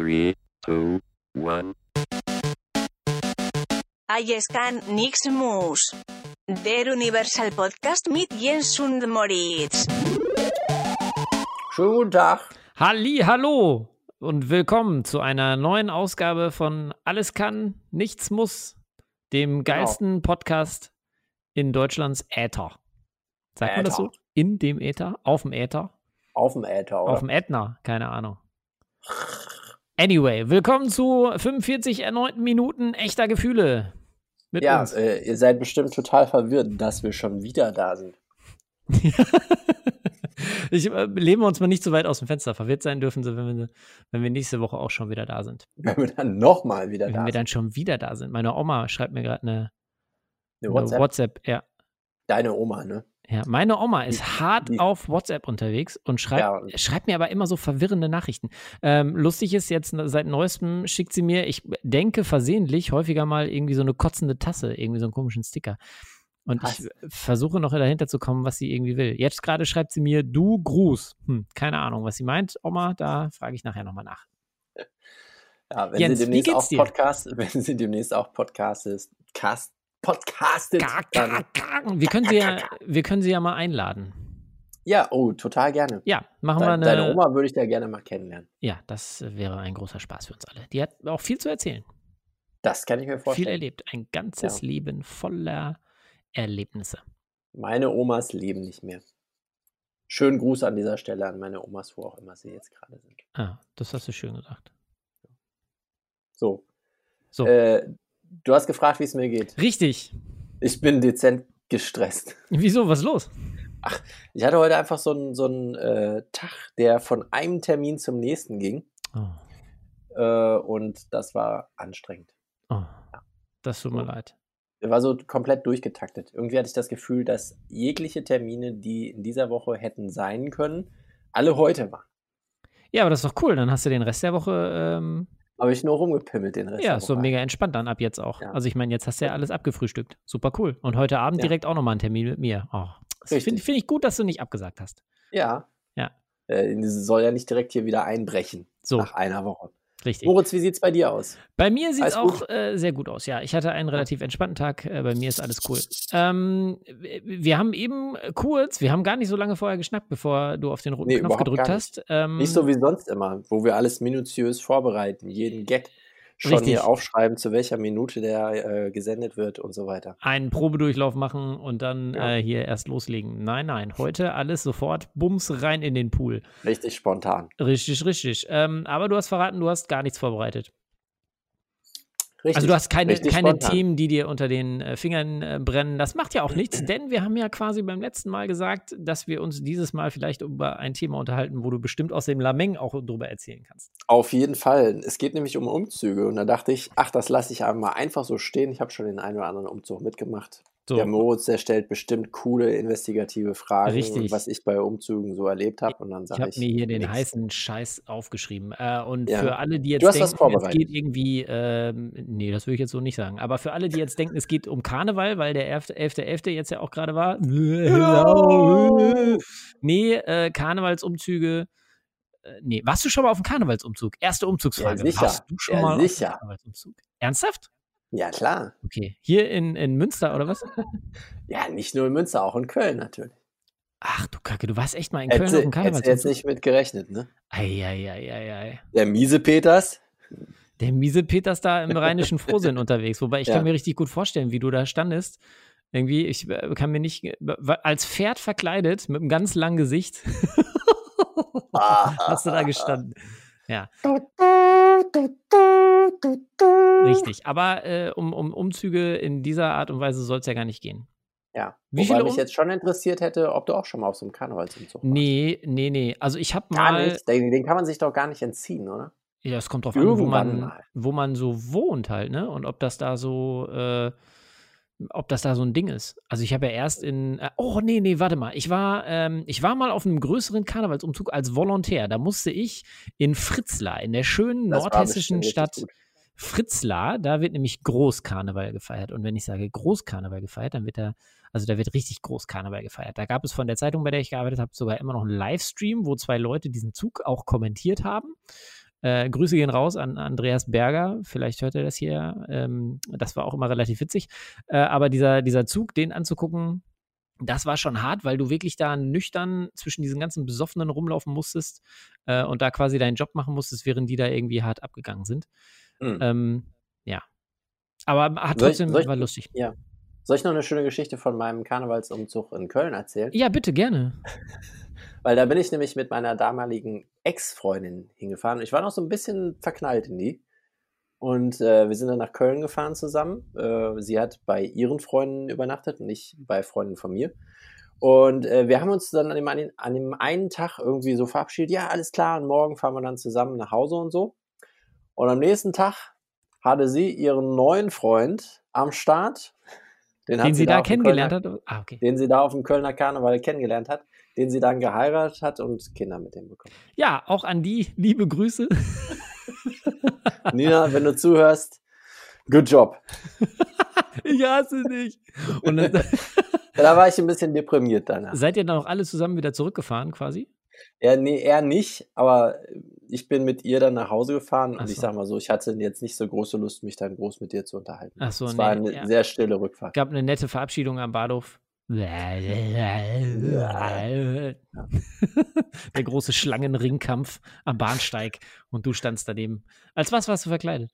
Three, two, one. Allescan nix mus. Der Universal Podcast mit Jens und Moritz. Schönen guten Tag. Halli, hallo und willkommen zu einer neuen Ausgabe von Alles kann, nichts muss, dem geilsten Podcast in Deutschlands Äther. Sagt man das so? Äther. In dem Äther? Auf dem Äther? Auf dem Äther, oder? Auf dem Ätna? Keine Ahnung. Anyway, willkommen zu 45 erneuten Minuten echter Gefühle. Mit ja, uns. äh, ihr seid bestimmt total verwirrt, dass wir schon wieder da sind. ich äh, lehnen wir uns mal nicht so weit aus dem Fenster. Verwirrt sein dürfen sie, wenn wir, wenn wir nächste Woche auch schon wieder da sind. Wenn wir dann nochmal wieder Wenn da wir sind. dann schon wieder da sind. Meine Oma schreibt mir gerade eine, Eine eine WhatsApp. WhatsApp. Ja, Deine Oma, ne? Ja, meine Oma ist hart die- auf WhatsApp unterwegs und schreibt, Ja, schreibt mir aber immer so verwirrende Nachrichten. Ähm, lustig ist jetzt, seit neuestem schickt sie mir, ich denke versehentlich, häufiger mal irgendwie so eine kotzende Tasse, irgendwie so einen komischen Sticker. Und ich Was? versuche noch dahinter zu kommen, was sie irgendwie will. Jetzt gerade schreibt sie mir, du Gruß. Hm, keine Ahnung, was sie meint, Oma, da frage ich nachher nochmal nach. Ja, wenn Jens, sie wie demnächst auch? Podcast, wenn sie demnächst auch Podcast ist, Cast, podcastet, Ga, dann, ga, ga. Wir können sie ja, wir können sie ja mal einladen. ja, oh, total gerne. Ja, machen wir Deine, eine. deine Oma würde ich da gerne mal kennenlernen. Ja, das wäre ein großer Spaß für uns alle. Die hat auch viel zu erzählen, Das kann ich mir viel vorstellen. erlebt, ein ganzes Ja. Leben voller Erlebnisse. Meine Omas leben nicht mehr. Schönen Gruß an dieser Stelle an meine Omas, wo auch immer sie jetzt gerade sind. Ah, das hast du schön gesagt. So. So. Äh, du hast gefragt, wie es mir geht. Richtig. Ich bin dezent gestresst. Wieso? Was ist los? Ich hatte heute einfach so einen so einen, äh, Tag, der von einem Termin zum nächsten ging. Oh, Äh, und das war anstrengend. oh. Das tut mir So. leid. Er war so komplett durchgetaktet. Irgendwie hatte ich das Gefühl, dass jegliche Termine, die in dieser Woche hätten sein können, alle heute waren. Ja, aber das ist doch cool. Dann hast du den Rest der Woche, ähm, Habe ich nur rumgepimmelt den Rest ja, so mega entspannt dann ab jetzt auch. Ja. Also ich meine, jetzt hast du ja alles abgefrühstückt. Super cool. Und heute Abend Ja. direkt auch nochmal einen Termin mit mir. Oh, finde find ich gut, dass du nicht abgesagt hast. Ja. Ja. Äh, soll ja nicht direkt hier wieder einbrechen So, nach einer Woche. Richtig. Moritz, wie sieht's bei dir aus? Bei mir sieht es auch äh, sehr gut aus. Ja, ich hatte einen relativ entspannten Tag. Äh, bei mir ist alles cool. Ähm, wir haben eben kurz, wir haben gar nicht so lange vorher geschnackt, bevor du auf den roten Nee, Knopf gedrückt gar hast. Ähm, Nicht so wie sonst immer, wo wir alles minutiös vorbereiten, jeden Gag schon Richtig. hier aufschreiben, zu welcher Minute der äh, gesendet wird und so weiter. einen Probedurchlauf machen und dann Ja. äh, hier erst loslegen. Nein, nein, heute alles sofort Bums rein in den Pool. Richtig spontan. Richtig, richtig. Ähm, aber du hast verraten, du hast gar nichts vorbereitet. Richtig, Also du hast keine, keine spontan. Themen, die dir unter den äh, Fingern äh, brennen. Das macht ja auch nichts, denn wir haben ja quasi beim letzten Mal gesagt, dass wir uns dieses Mal vielleicht über ein Thema unterhalten, wo du bestimmt aus dem Lameng auch drüber erzählen kannst. Auf jeden Fall. Es geht nämlich um Umzüge und da dachte ich, ach, das lasse ich einmal einfach so stehen. Ich habe schon den einen oder anderen Umzug mitgemacht. So, Der Moritz, der stellt bestimmt coole investigative Fragen, Richtig. was ich bei Umzügen so erlebt habe. Und dann ich sage habe ich, mir hier den nix. heißen Scheiß aufgeschrieben. Äh, und Ja. für alle, die jetzt denken, es geht irgendwie, ähm, nee, das würde ich jetzt so nicht sagen. Aber für alle, die jetzt denken, es geht um Karneval, weil der 11.11. 11. jetzt ja auch gerade war. nee, äh, Karnevalsumzüge. Äh, nee, warst du schon mal auf dem Karnevalsumzug? Erste Umzugsfrage. Ja, sicher. Warst du schon Ja, mal auf sicher. dem Karnevalsumzug? Ernsthaft? Ja, klar. Okay. Hier in, in Münster oder was? Ja, nicht nur in Münster, auch in Köln natürlich. Ach du Kacke, du warst echt mal in Köln auf dem hätte jetzt Karnevalsumzug. nicht mit gerechnet, ne? Eieieiei. Der miese Peters, Der miese Peters da im rheinischen Frohsinn unterwegs. Wobei ich Ja. kann mir richtig gut vorstellen, wie du da standest. Irgendwie, ich äh, kann mir nicht, als Pferd verkleidet, mit einem ganz langen Gesicht, hast du da gestanden. Ja, richtig. Aber äh, um, um Umzüge in dieser Art und Weise soll es ja gar nicht gehen. Ja. Wie Wobei viele mich um- jetzt schon interessiert hätte, ob du auch schon mal auf so einem Karnevalsumzug warst. Nee, nee, nee. Also ich habe Gar mal, nicht. Den, den kann man sich doch gar nicht entziehen, oder? ja, es kommt drauf an, wo Irgendwann man, mal. wo man so wohnt halt, ne? Und ob das da so, äh, ob das da so ein Ding ist. Also ich habe ja erst in, äh, oh nee, nee, warte mal. Ich war, ähm, ich war mal auf einem größeren Karnevalsumzug als Volontär. Da musste ich in Fritzlar, in der schönen Das nordhessischen Stadt. Fritzlar, da wird nämlich Großkarneval gefeiert. Und wenn ich sage Großkarneval gefeiert, dann wird da, also da wird richtig Großkarneval gefeiert. Da gab es von der Zeitung, bei der ich gearbeitet habe, sogar immer noch einen Livestream, wo zwei Leute diesen Zug auch kommentiert haben. Äh, Grüße gehen raus an Andreas Berger. Vielleicht hört er das hier. Ähm, das war auch immer relativ witzig. Äh, aber dieser, dieser Zug, den anzugucken, das war schon hart, weil du wirklich da nüchtern zwischen diesen ganzen Besoffenen rumlaufen musstest äh, und da quasi deinen Job machen musstest, während die da irgendwie hart abgegangen sind. Hm. Ähm, ja. Aber hat Soll ich- trotzdem, soll ich- war lustig. Ja. Soll ich noch eine schöne Geschichte von meinem Karnevalsumzug in Köln erzählen? Ja, bitte, gerne. Weil da bin ich nämlich mit meiner damaligen Ex-Freundin hingefahren. Ich war noch so ein bisschen verknallt in die. Und äh, wir sind dann nach Köln gefahren zusammen. Äh, sie hat bei ihren Freunden übernachtet und ich bei Freunden von mir. Und äh, wir haben uns dann an dem, dem, an dem einen Tag irgendwie so verabschiedet, ja, alles klar, und morgen fahren wir dann zusammen nach Hause und so. Und am nächsten Tag hatte sie ihren neuen Freund am Start. hat Den sie da dem kennengelernt Kölner- hat. Ah, okay. Den sie da auf dem Kölner Karneval kennengelernt hat, den sie dann geheiratet hat und Kinder mit dem bekommen. Ja, auch an die liebe Grüße. Nina, wenn du zuhörst, good job. ich hasse dich. Und dann, da war ich ein bisschen deprimiert danach. seid ihr dann auch alle zusammen wieder zurückgefahren quasi? Ja, nee, er nicht, aber ich bin mit ihr dann nach Hause gefahren Ach und ich so. sag mal so, ich hatte jetzt nicht so große Lust, mich dann groß mit dir zu unterhalten. Ach so, es nee, war eine ja. sehr stille Rückfahrt. Gab eine nette Verabschiedung am Bahnhof. Der große Schlangenringkampf am Bahnsteig und du standst daneben. Als was warst du verkleidet?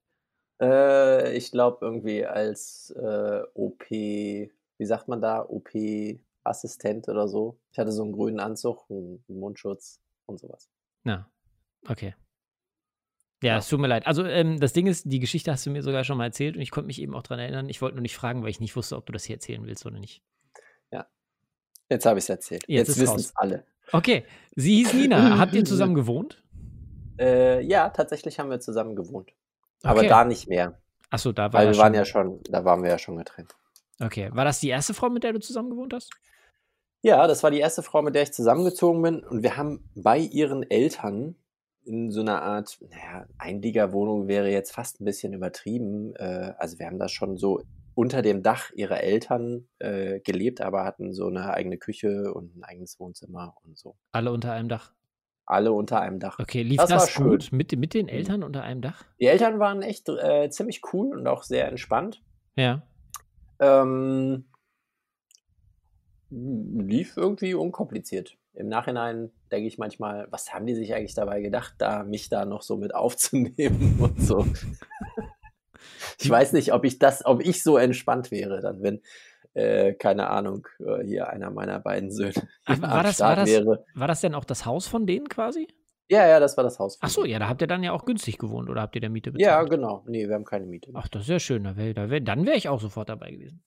Äh, ich glaube irgendwie als äh, OP, wie sagt man da, OP-Assistent oder so. Ich hatte so einen grünen Anzug, einen Mundschutz und sowas. Na, okay. Ja, es tut mir leid. Also, ähm, das Ding ist, die Geschichte hast du mir sogar schon mal erzählt und ich konnte mich eben auch dran erinnern. Ich wollte nur nicht fragen, weil ich nicht wusste, ob du das hier erzählen willst oder nicht. Jetzt habe ich es erzählt. Jetzt Jetzt, wissen es alle. Okay, sie hieß Nina. Habt ihr zusammen gewohnt? Äh, ja, tatsächlich haben wir zusammen gewohnt. Aber Okay. da nicht mehr. Achso, da war Weil das wir waren schon- ja schon, da waren wir ja schon getrennt. Okay, war das die erste Frau, mit der du zusammen gewohnt hast? Ja, das war die erste Frau, mit der ich zusammengezogen bin. Und wir haben bei ihren Eltern in so einer Art, naja, Einliegerwohnung wäre jetzt fast ein bisschen übertrieben. Äh, also wir haben da schon so unter dem Dach ihrer Eltern äh, gelebt, aber hatten so eine eigene Küche und ein eigenes Wohnzimmer und so. Alle unter einem Dach. Alle unter einem Dach. Okay, lief Das das, war schön. Mhm. gut mit, mit den Eltern unter einem Dach? Die Eltern waren echt äh, ziemlich cool und auch sehr entspannt. Ja. Ähm, lief irgendwie unkompliziert. Im Nachhinein denke ich manchmal, was haben die sich eigentlich dabei gedacht, da mich da noch so mit aufzunehmen und so. Ich weiß nicht, ob ich das, ob ich so entspannt wäre, dann wenn äh, keine Ahnung äh, hier einer meiner beiden Söhne Ach, war am das- Start war das- wäre. War das denn auch das Haus von denen quasi? Ja, ja, das war das Haus. von Ach so, ja, da habt ihr dann ja auch günstig gewohnt oder habt ihr der Miete Ja, bezahlt? genau. Nee, wir haben keine Miete. Ach, das ist ja schön. Da wär, da wär, dann wäre ich auch sofort dabei gewesen.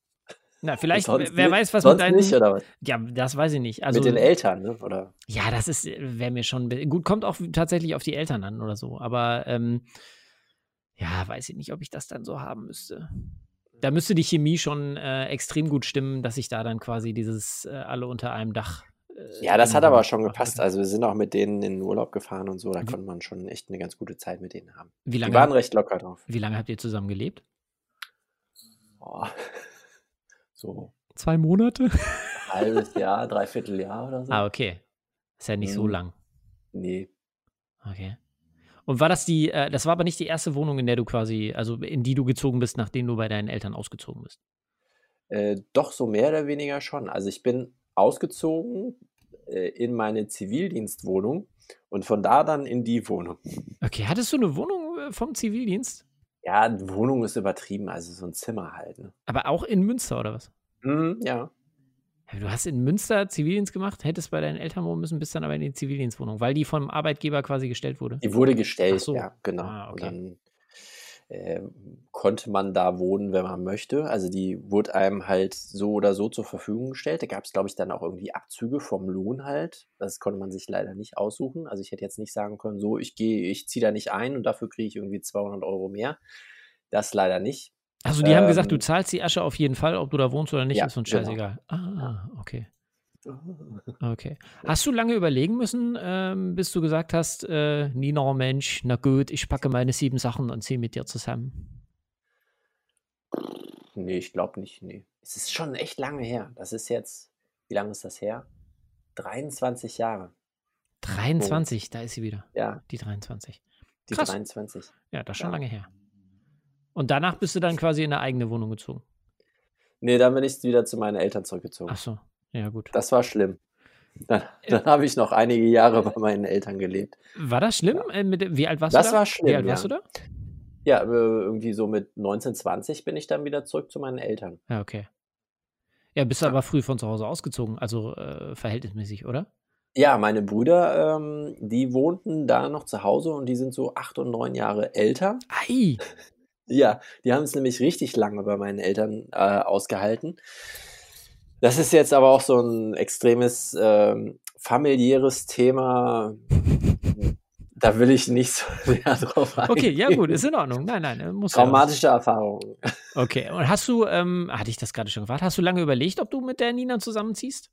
Na, vielleicht, Sonst wer weiß, was mit deinen. nicht, oder was? Ja, das weiß ich nicht. Also, mit den Eltern, ne? Oder? Ja, das ist, wäre mir schon. Gut, kommt auch tatsächlich auf die Eltern an oder so. Aber ähm, ja, weiß ich nicht, ob ich das dann so haben müsste. Da müsste die Chemie schon äh, extrem gut stimmen, dass ich da dann quasi dieses äh, alle unter einem Dach. äh, Ja, das hat aber schon gepasst. Also wir sind auch mit denen in den Urlaub gefahren und so. Da konnte man schon echt eine ganz gute Zeit mit denen haben. Wie Die lange, waren recht locker drauf. wie lange habt ihr zusammen gelebt? Boah. So Zwei Monate? ein halbes Jahr, dreiviertel Jahr oder so. Ah, okay. Ist ja nicht so Mhm. lang. Nee. Okay. Und war das die, äh, das war aber nicht die erste Wohnung, in der du quasi, also in die du gezogen bist, nachdem du bei deinen Eltern ausgezogen bist? Äh, doch so mehr oder weniger schon. Also ich bin ausgezogen äh, in meine Zivildienstwohnung und von da dann in die Wohnung. Okay, hattest du eine Wohnung äh, vom Zivildienst? Ja, Wohnung ist übertrieben, also so ein Zimmer halt. Ne? Aber auch in Münster oder was? Mhm, ja. Du hast in Münster Zivildienst gemacht, hättest bei deinen Eltern wohnen müssen, bist dann aber in die Zivildienstwohnung, weil die vom Arbeitgeber quasi gestellt wurde. Die wurde gestellt, so. ja, genau. Ah, okay. Und dann äh, konnte man da wohnen, wenn man möchte. Also die wurde einem halt so oder so zur Verfügung gestellt. Da gab es, glaube ich, dann auch irgendwie Abzüge vom Lohn halt. Das konnte man sich leider nicht aussuchen. Also ich hätte jetzt nicht sagen können, so, ich gehe, ich ziehe da nicht ein und dafür kriege ich irgendwie 200 Euro mehr. Das leider nicht. Also die haben gesagt, du Ähm, zahlst die Asche auf jeden Fall, ob du da wohnst oder nicht, Ja, ist uns genau. scheißegal. Ah, okay. Okay. Hast du lange überlegen müssen, ähm, bis du gesagt hast, äh, Nina, Mensch, na gut, ich packe meine sieben Sachen und ziehe mit dir zusammen? Nee, ich glaube nicht. Nee. Es ist schon echt lange her. Das ist jetzt, wie lange ist das her? 23 Jahre. 23, da ist sie wieder, Ja. die 23. Die Krass. 23. Ja, das ist schon Ja. lange her. Und danach bist du dann quasi in eine eigene Wohnung gezogen. Nee, dann bin ich wieder zu meinen Eltern zurückgezogen. Ach so, ja gut. Das war schlimm. Dann, dann habe ich noch einige Jahre bei meinen Eltern gelebt. War das schlimm? Äh, mit, wie alt warst Das du da? war schlimm, Wie alt ja. warst du da? Ja, äh, irgendwie so mit 19, 20 bin ich dann wieder zurück zu meinen Eltern. Ja, okay. Ja, bist du Ja. aber früh von zu Hause ausgezogen, also äh, verhältnismäßig, oder? Ja, meine Brüder, ähm, die wohnten da noch zu Hause und die sind so acht und neun Jahre älter. Ei! Ja, die haben es nämlich richtig lange bei meinen Eltern äh, ausgehalten. Das ist jetzt aber auch so ein extremes ähm, familiäres Thema. Da will ich nicht so sehr drauf eingehen. Okay, ja gut, ist in Ordnung. Nein, nein, äh, muss ja. Traumatische Erfahrungen. Okay, und hast du, ähm, hatte ich das gerade schon gefragt, hast du lange überlegt, ob du mit der Nina zusammenziehst?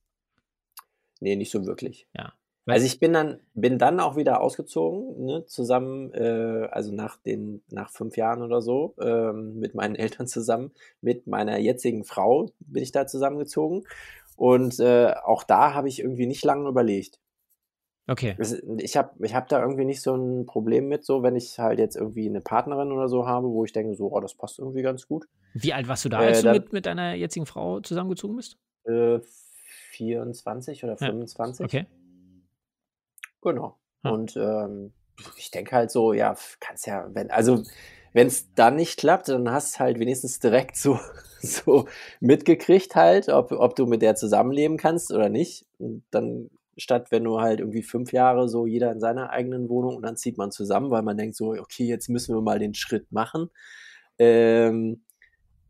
Nee, nicht so wirklich. Ja. Also ich bin dann, bin dann auch wieder ausgezogen, ne, zusammen, äh, also nach den, nach fünf Jahren oder so, ähm, mit meinen Eltern zusammen, mit meiner jetzigen Frau bin ich da zusammengezogen. Und äh, auch da habe ich irgendwie nicht lange überlegt. Okay. Ich habe ich hab da irgendwie nicht so ein Problem mit, so wenn ich halt jetzt irgendwie eine Partnerin oder so habe, wo ich denke, so, oh, das passt irgendwie ganz gut. Wie alt warst du da, Äh, als du da- mit, mit deiner jetzigen Frau zusammengezogen bist? Äh, 24 oder Ja, 25. Okay. Genau. Ja. Und ähm, ich denke halt so, ja, kannst ja, wenn, also wenn es dann nicht klappt, dann hast du halt wenigstens direkt so, so mitgekriegt halt, ob, ob du mit der zusammenleben kannst oder nicht. Und dann statt wenn du halt irgendwie fünf Jahre so jeder in seiner eigenen Wohnung und dann zieht man zusammen, weil man denkt so, okay, jetzt müssen wir mal den Schritt machen. Ähm,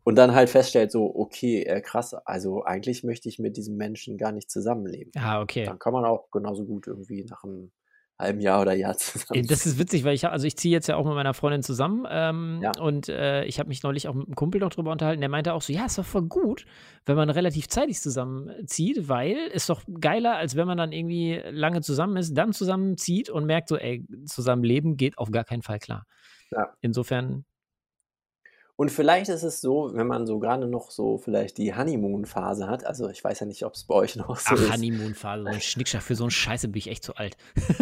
und dann halt feststellt so, okay, äh, krass, also eigentlich möchte ich mit diesem Menschen gar nicht zusammenleben. Ah, okay. Dann kann man auch genauso gut irgendwie nach einem halben Jahr oder Jahr zusammen. Ey, Das ist witzig, weil ich, also ich ziehe jetzt ja auch mit meiner Freundin zusammen ähm, Ja. und äh, ich habe mich neulich auch mit einem Kumpel noch drüber unterhalten, der meinte auch so, ja, ist doch voll gut, wenn man relativ zeitig zusammenzieht, weil ist doch geiler, als wenn man dann irgendwie lange zusammen ist, dann zusammenzieht und merkt so, ey, zusammenleben geht auf gar keinen Fall klar. Ja. Insofern, Und vielleicht ist es so, wenn man so gerade noch so vielleicht die Honeymoon-Phase hat, also ich weiß ja nicht, ob es bei euch noch so ach, ist. Honeymoon-Phase, so ein Schnickschnack, für so einen Scheiße bin ich echt zu alt.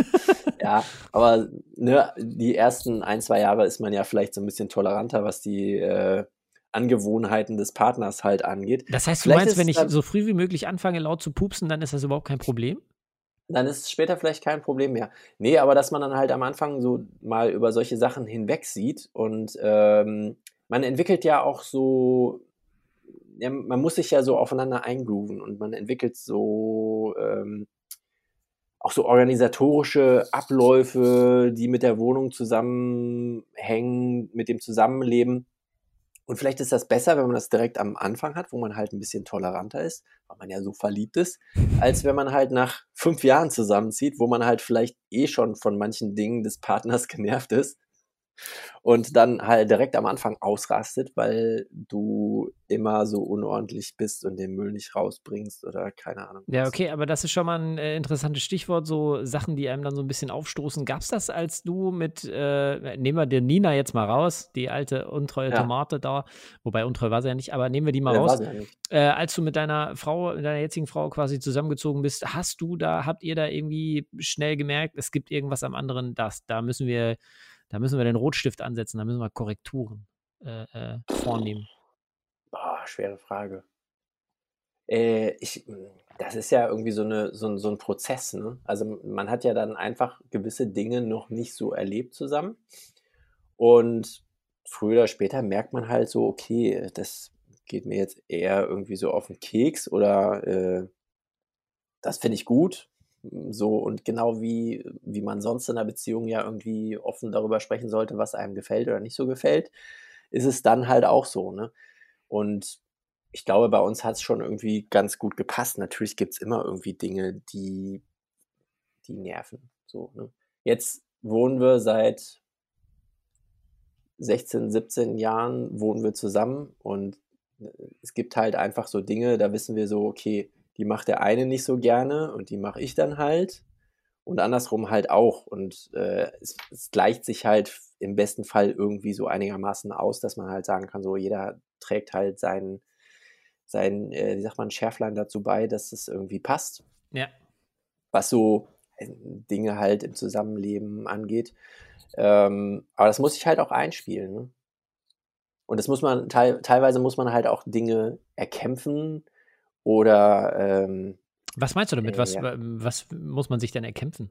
Ja, aber ne, die ersten ein, zwei Jahre ist man ja vielleicht so ein bisschen toleranter, was die äh, Angewohnheiten des Partners halt angeht. Das heißt, du Vielleicht meinst, wenn ich so früh wie möglich anfange, laut zu pupsen, dann ist das überhaupt kein Problem? Dann ist es später vielleicht kein Problem mehr. Nee, aber dass man dann halt am Anfang so mal über solche Sachen hinweg sieht und ähm, man entwickelt ja auch so, ja, man muss sich ja so aufeinander eingrooven und man entwickelt so ähm, auch so organisatorische Abläufe, die mit der Wohnung zusammenhängen, mit dem Zusammenleben. Und vielleicht ist das besser, wenn man das direkt am Anfang hat, wo man halt ein bisschen toleranter ist, weil man ja so verliebt ist, als wenn man halt nach fünf Jahren zusammenzieht, wo man halt vielleicht eh schon von manchen Dingen des Partners genervt ist und dann halt direkt am Anfang ausrastet, weil du immer so unordentlich bist und den Müll nicht rausbringst oder keine Ahnung. Ja, okay, aber das ist schon mal ein äh, interessantes Stichwort, so Sachen, die einem dann so ein bisschen aufstoßen. Gab es das, als du mit, äh, nehmen wir den Nina jetzt mal raus, die alte untreue Ja. Tomate da, wobei untreu war sie ja nicht, aber nehmen wir die mal Ja, raus. Äh, als du mit deiner Frau, mit deiner jetzigen Frau quasi zusammengezogen bist, hast du da, habt ihr da irgendwie schnell gemerkt, es gibt irgendwas am anderen, das, da müssen wir, da müssen wir den Rotstift ansetzen, da müssen wir Korrekturen äh, äh, vornehmen. Boah, schwere Frage. Äh, ich, das ist ja irgendwie so, eine, so, ein, so ein Prozess. Ne? Also man hat ja dann einfach gewisse Dinge noch nicht so erlebt zusammen. Und früher oder später merkt man halt so, okay, das geht mir jetzt eher irgendwie so auf den Keks oder äh, das finde ich gut. So und genau wie, wie man sonst in einer Beziehung ja irgendwie offen darüber sprechen sollte, was einem gefällt oder nicht so gefällt, ist es dann halt auch so. Ne? Und ich glaube, bei uns hat es schon irgendwie ganz gut gepasst. Natürlich gibt es immer irgendwie Dinge, die, die nerven. So, ne? Jetzt wohnen wir seit 16, 17 Jahren, wohnen wir zusammen und äh, es gibt halt einfach so Dinge, da wissen wir so, okay, die macht der eine nicht so gerne und die mache ich dann halt und andersrum halt auch. Und äh, es, es gleicht sich halt im besten Fall irgendwie so einigermaßen aus, dass man halt sagen kann, so jeder trägt halt sein, sein äh, wie sagt man, Schärflein dazu bei, dass es irgendwie passt, Ja. was so äh, Dinge halt im Zusammenleben angeht. Ähm, aber das muss sich halt auch einspielen. Ne? Und das muss man, teil, teilweise muss man halt auch Dinge erkämpfen oder. Ähm, was meinst du damit? äh, Was, ja. was muss man sich denn erkämpfen?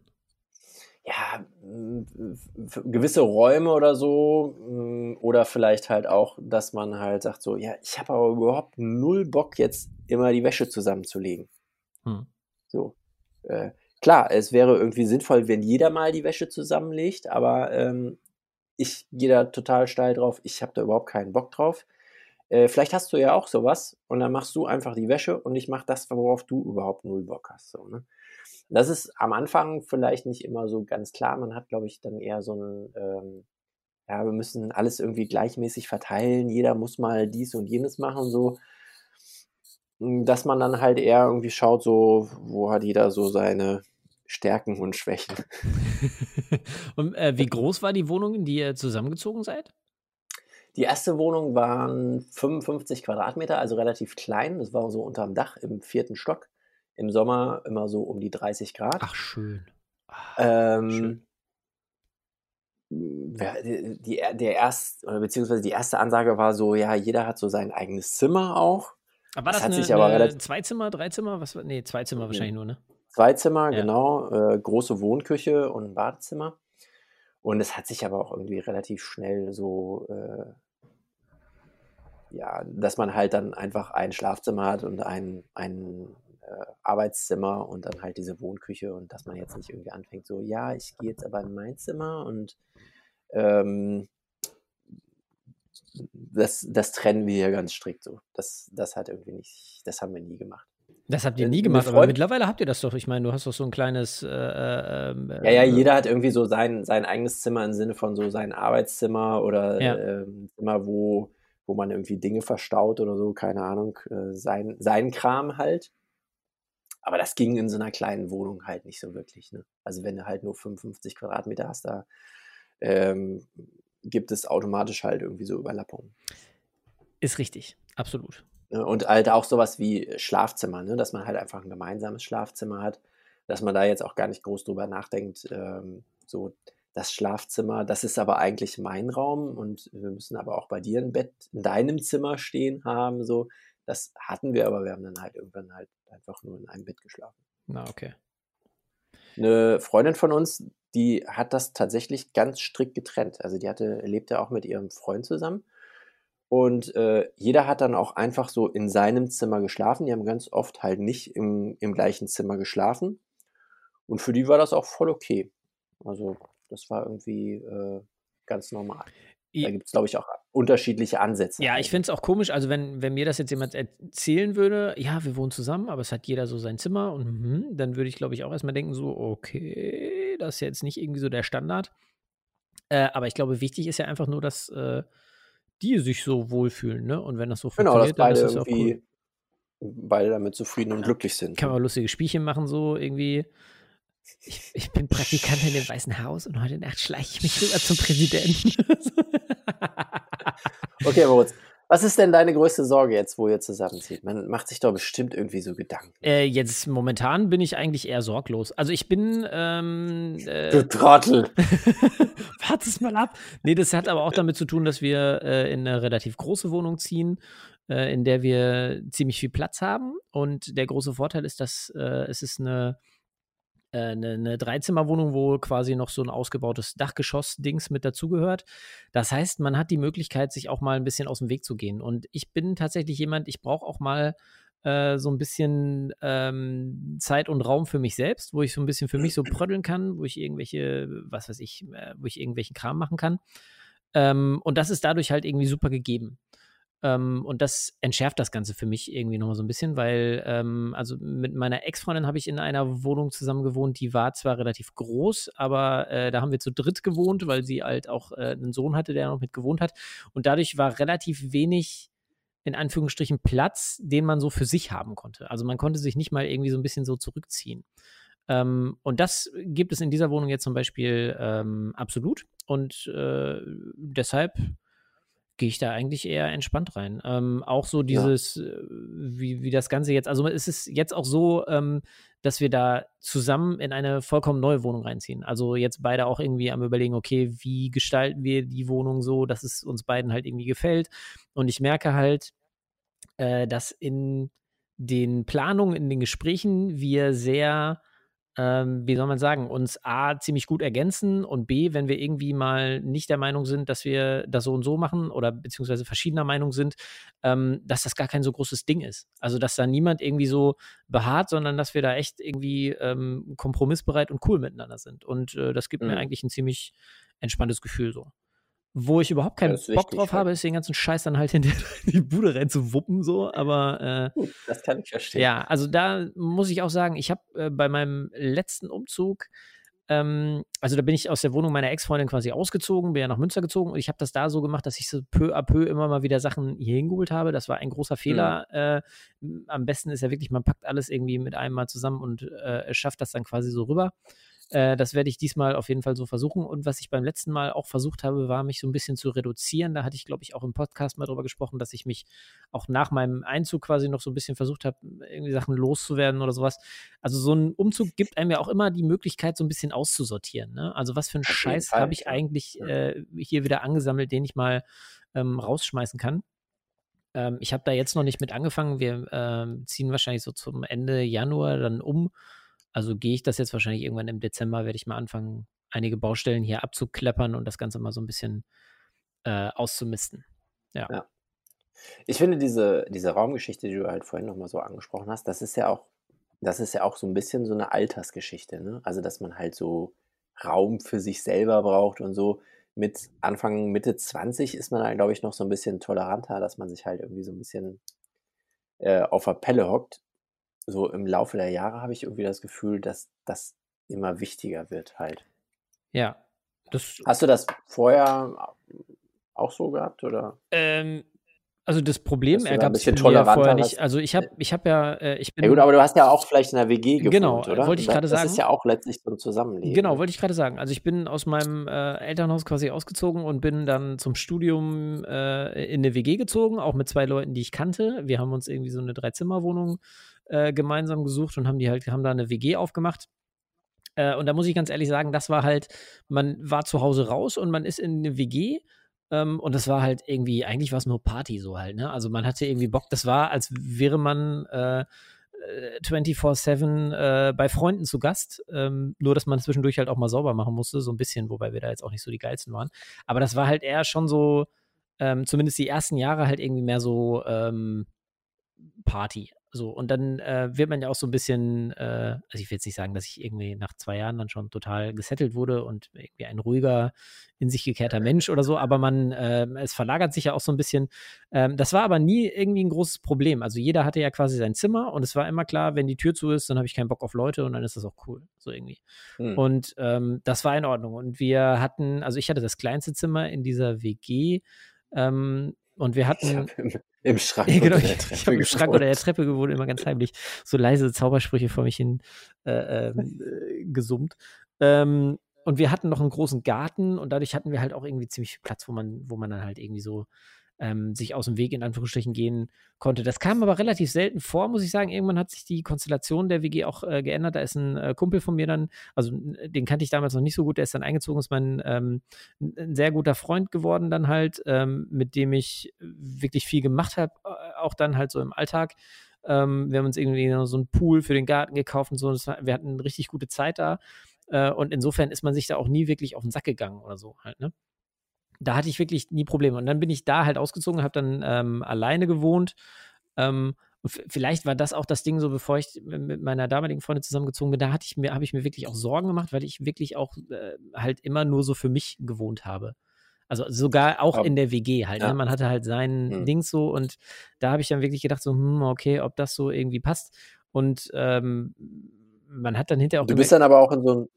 ja, m, f- gewisse Räume oder so, m, oder vielleicht halt auch, dass man halt sagt so, ja, ich habe aber überhaupt null Bock jetzt immer die Wäsche zusammenzulegen. Hm. So. Äh, klar, es wäre irgendwie sinnvoll, wenn jeder mal die Wäsche zusammenlegt, aber ähm, ich gehe da total steil drauf, ich habe da überhaupt keinen Bock drauf. Äh, vielleicht hast du ja auch sowas und dann machst du einfach die Wäsche und ich mache das, worauf du überhaupt null Bock hast. So, ne? Das ist am Anfang vielleicht nicht immer so ganz klar. Man hat, glaube ich, dann eher so ein, ähm, ja, wir müssen alles irgendwie gleichmäßig verteilen. Jeder muss mal dies und jenes machen, so. Mm, Dass man dann halt eher irgendwie schaut, so, wo hat jeder so seine Stärken und Schwächen. und äh, wie groß war die Wohnung, in die ihr zusammengezogen seid? Die erste Wohnung waren 55 Quadratmeter, also relativ klein. Das war so unterm Dach im vierten Stock. Im Sommer immer so um die 30 Grad. Ach, schön. Ah, Ähm, schön. wer- die, der erst, oder beziehungsweise die erste Ansage war so, ja, jeder hat so sein eigenes Zimmer auch. Aber war das das, hat eine, sich aber eine relativ- Zweizimmer, Dreizimmer? Was, war- nee, Zweizimmer Mhm. wahrscheinlich nur, ne? Zwei Zimmer, Ja. genau, äh, große Wohnküche und ein Badezimmer. Und es hat sich aber auch irgendwie relativ schnell so, äh, ja, dass man halt dann einfach ein Schlafzimmer hat und ein, ein äh, Arbeitszimmer und dann halt diese Wohnküche und dass man jetzt nicht irgendwie anfängt, so, ja, ich gehe jetzt aber in mein Zimmer und ähm, das, das trennen wir ja ganz strikt so. Das, das hat irgendwie nicht, das haben wir nie gemacht. Das habt ihr Äh, nie gemacht, aber mittlerweile habt ihr das doch. Ich meine, du hast doch so ein kleines. Äh, äh, ähm, Ja, ja, äh, jeder hat irgendwie so sein, sein eigenes Zimmer im Sinne von so sein Arbeitszimmer oder Ja. ähm, Zimmer, wo, wo man irgendwie Dinge verstaut oder so, keine Ahnung, äh, sein, sein Kram halt. Aber das ging in so einer kleinen Wohnung halt nicht so wirklich. Ne? Also wenn du halt nur 55 Quadratmeter hast, da ähm, gibt es automatisch halt irgendwie so Überlappungen. Ist richtig, absolut. Ne? Und halt auch sowas wie Schlafzimmer, ne? dass man halt einfach ein gemeinsames Schlafzimmer hat, dass man da jetzt auch gar nicht groß drüber nachdenkt, ähm, so das Schlafzimmer, das ist aber eigentlich mein Raum und wir müssen aber auch bei dir ein Bett in deinem Zimmer stehen haben, so. Das hatten wir, aber wir haben dann halt irgendwann halt einfach nur in einem Bett geschlafen. Na, okay. Eine Freundin von uns, die hat das tatsächlich ganz strikt getrennt. Also die hatte, lebte auch mit ihrem Freund zusammen. Und äh, jeder hat dann auch einfach so in seinem Zimmer geschlafen. Die haben ganz oft halt nicht im, im gleichen Zimmer geschlafen. Und für die war das auch voll okay. Also das war irgendwie äh, ganz normal. Da gibt es, glaube ich, auch unterschiedliche Ansätze. Ja, ich finde es auch komisch, also wenn, wenn mir das jetzt jemand erzählen würde, ja, wir wohnen zusammen, aber es hat jeder so sein Zimmer und mhm, dann würde ich, glaube ich, auch erstmal denken, so, okay, das ist jetzt nicht irgendwie so der Standard. Äh, aber ich glaube, wichtig ist ja einfach nur, dass äh, die sich so wohlfühlen, ne? Und wenn das so Genau, dass funktioniert, dann beide ist das auch irgendwie cool. beide damit zufrieden und glücklich sind. Kann man lustige Spielchen machen, so irgendwie. Ich, ich bin Praktikantin im Weißen Haus und heute Nacht schleiche ich mich rüber zum Präsidenten. Okay, Moritz, was ist denn deine größte Sorge jetzt, wo ihr zusammenzieht? Man macht sich doch bestimmt irgendwie so Gedanken. Äh, jetzt momentan bin ich eigentlich eher sorglos. Also ich bin. Ähm, äh, Du Trottel. Warte es mal ab. Nee, das hat aber auch damit zu tun, dass wir äh, in eine relativ große Wohnung ziehen, äh, in der wir ziemlich viel Platz haben. Und der große Vorteil ist, dass äh, es ist eine, eine, eine Dreizimmerwohnung, wo quasi noch so ein ausgebautes Dachgeschoss-Dings mit dazugehört. Das heißt, man hat die Möglichkeit, sich auch mal ein bisschen aus dem Weg zu gehen. Und ich bin tatsächlich jemand, ich brauche auch mal äh, so ein bisschen ähm, Zeit und Raum für mich selbst, wo ich so ein bisschen für mich so pröddeln kann, wo ich irgendwelche, was weiß ich, äh, wo ich irgendwelchen Kram machen kann. Ähm, und das ist dadurch halt irgendwie super gegeben. Ähm, und das entschärft das Ganze für mich irgendwie nochmal so ein bisschen, weil, ähm, also mit meiner Ex-Freundin habe ich in einer Wohnung zusammen gewohnt, die war zwar relativ groß, aber äh, da haben wir zu dritt gewohnt, weil sie halt auch äh, einen Sohn hatte, der noch mit gewohnt hat. Und dadurch war relativ wenig in Anführungsstrichen Platz, den man so für sich haben konnte. Also man konnte sich nicht mal irgendwie so ein bisschen so zurückziehen. Ähm, und das gibt es in dieser Wohnung jetzt zum Beispiel ähm, absolut. Und äh, deshalb gehe ich da eigentlich eher entspannt rein. Ähm, auch so dieses, ja. wie, wie das Ganze jetzt, also es ist jetzt auch so, ähm, dass wir da zusammen in eine vollkommen neue Wohnung reinziehen. Also jetzt beide auch irgendwie am überlegen, okay, wie gestalten wir die Wohnung so, dass es uns beiden halt irgendwie gefällt. Und ich merke halt, äh, dass in den Planungen, in den Gesprächen wir sehr ähm, wie soll man sagen, uns A, ziemlich gut ergänzen und B, wenn wir irgendwie mal nicht der Meinung sind, dass wir das so und so machen oder beziehungsweise verschiedener Meinung sind, ähm, dass das gar kein so großes Ding ist. Also, dass da niemand irgendwie so beharrt, sondern dass wir da echt irgendwie ähm, kompromissbereit und cool miteinander sind. Und äh, das gibt mhm. mir eigentlich ein ziemlich entspanntes Gefühl so. Wo ich überhaupt keinen Bock wichtig, drauf habe, ist den ganzen Scheiß dann halt in die Bude reinzuwuppen, so, aber äh, das kann ich verstehen. Ja, also da muss ich auch sagen, ich habe äh, bei meinem letzten Umzug, ähm, also da bin ich aus der Wohnung meiner Ex-Freundin quasi ausgezogen, bin ja nach Münster gezogen und ich habe das da so gemacht, dass ich so peu à peu immer mal wieder Sachen hier hingeholt habe. Das war ein großer Fehler. Mhm. Äh, am besten ist ja wirklich, man packt alles irgendwie mit einem Mal zusammen und äh, schafft das dann quasi so rüber. Äh, das werde ich diesmal auf jeden Fall so versuchen. Und was ich beim letzten Mal auch versucht habe, war mich so ein bisschen zu reduzieren. Da hatte ich, glaube ich, auch im Podcast mal drüber gesprochen, dass ich mich auch nach meinem Einzug quasi noch so ein bisschen versucht habe, irgendwie Sachen loszuwerden oder sowas. Also so ein Umzug gibt einem ja auch immer die Möglichkeit, so ein bisschen auszusortieren. Ne? Also was für einen Scheiß habe ich eigentlich äh, hier wieder angesammelt, den ich mal ähm, rausschmeißen kann ähm, ich habe da jetzt noch nicht mit angefangen. Wir ähm, ziehen wahrscheinlich so zum Ende Januar dann um also gehe ich das jetzt wahrscheinlich irgendwann im Dezember, werde ich mal anfangen, einige Baustellen hier abzukleppern und das Ganze mal so ein bisschen äh, auszumisten. Ja. ja. Ich finde diese, diese Raumgeschichte, die du halt vorhin nochmal so angesprochen hast, das ist ja auch, das ist ja auch so ein bisschen so eine Altersgeschichte, ne? Also, dass man halt so Raum für sich selber braucht und so. Mit Anfang, Mitte 20 ist man halt, glaube ich, noch so ein bisschen toleranter, dass man sich halt irgendwie so ein bisschen äh, auf der Pelle hockt so im Laufe der Jahre habe ich irgendwie das Gefühl, dass das immer wichtiger wird halt. Ja. Hast du das vorher auch so gehabt oder? Ähm, also das Problem ergab sich mir vorher nicht. Also ich habe ich hab ja, äh, ich bin. Ja gut, aber du hast ja auch vielleicht in der WG gewohnt, genau, oder? wollte ich gerade sagen. Das ist ja auch letztlich so ein Zusammenleben. Genau, wollte ich gerade sagen. Also ich bin aus meinem äh, Elternhaus quasi ausgezogen und bin dann zum Studium äh, in eine WG gezogen, auch mit zwei Leuten, die ich kannte. Wir haben uns irgendwie so eine Dreizimmerwohnung äh, gemeinsam gesucht und haben die halt, haben da eine WG aufgemacht. Äh, und da muss ich ganz ehrlich sagen, das war halt, man war zu Hause raus und man ist in eine WG ähm, und das war halt irgendwie, eigentlich war es nur Party so halt, ne? Also man hatte irgendwie Bock, das war, als wäre man äh, 24-7 äh, bei Freunden zu Gast. Ähm, nur, dass man zwischendurch halt auch mal sauber machen musste, so ein bisschen, wobei wir da jetzt auch nicht so die geilsten waren. Aber das war halt eher schon so, ähm, zumindest die ersten Jahre halt irgendwie mehr so ähm, Party. So, und dann äh, wird man ja auch so ein bisschen, äh, also ich will jetzt nicht sagen, dass ich irgendwie nach zwei Jahren dann schon total gesettelt wurde und irgendwie ein ruhiger, in sich gekehrter Mensch oder so, aber man, äh, es verlagert sich ja auch so ein bisschen. Ähm, das war aber nie irgendwie ein großes Problem. Also jeder hatte ja quasi sein Zimmer und es war immer klar, wenn die Tür zu ist, dann habe ich keinen Bock auf Leute und dann ist das auch cool, so irgendwie. Hm. Und ähm, das war in Ordnung. Und wir hatten, also ich hatte das kleinste Zimmer in dieser WG. Ähm, und wir hatten. Im Schrank genau, oder der Treppe. Ich habe im Schrank oder der Treppe gewohnt, immer ganz heimlich. So leise Zaubersprüche vor mich hin äh, ähm, äh, gesummt. Ähm, und wir hatten noch einen großen Garten und dadurch hatten wir halt auch irgendwie ziemlich viel Platz, wo man, wo man dann halt irgendwie so ähm, sich aus dem Weg in Anführungsstrichen gehen konnte. Das kam aber relativ selten vor, muss ich sagen. Irgendwann hat sich die Konstellation der WG auch äh, geändert. Da ist ein äh, Kumpel von mir dann, also den kannte ich damals noch nicht so gut, der ist dann eingezogen, ist mein ähm, ein sehr guter Freund geworden dann halt, ähm, mit dem ich wirklich viel gemacht habe, äh, auch dann halt so im Alltag. Ähm, wir haben uns irgendwie so einen Pool für den Garten gekauft und so. War, wir hatten eine richtig gute Zeit da. Äh, und insofern ist man sich da auch nie wirklich auf den Sack gegangen oder so halt, ne? Da hatte ich wirklich nie Probleme. Und dann bin ich da halt ausgezogen, habe dann ähm, alleine gewohnt. Ähm, vielleicht war das auch das Ding so, bevor ich mit meiner damaligen Freundin zusammengezogen bin, da hatte ich mir, habe ich mir wirklich auch Sorgen gemacht, weil ich wirklich auch äh, halt immer nur so für mich gewohnt habe. Also sogar auch in der WG halt. Ne? Ja. Ne? Man hatte halt sein mhm. Ding so und da habe ich dann wirklich gedacht, so, hm, okay, ob das so irgendwie passt. Und ähm, man hat dann hinterher auch. Du bist dann aber auch in so ein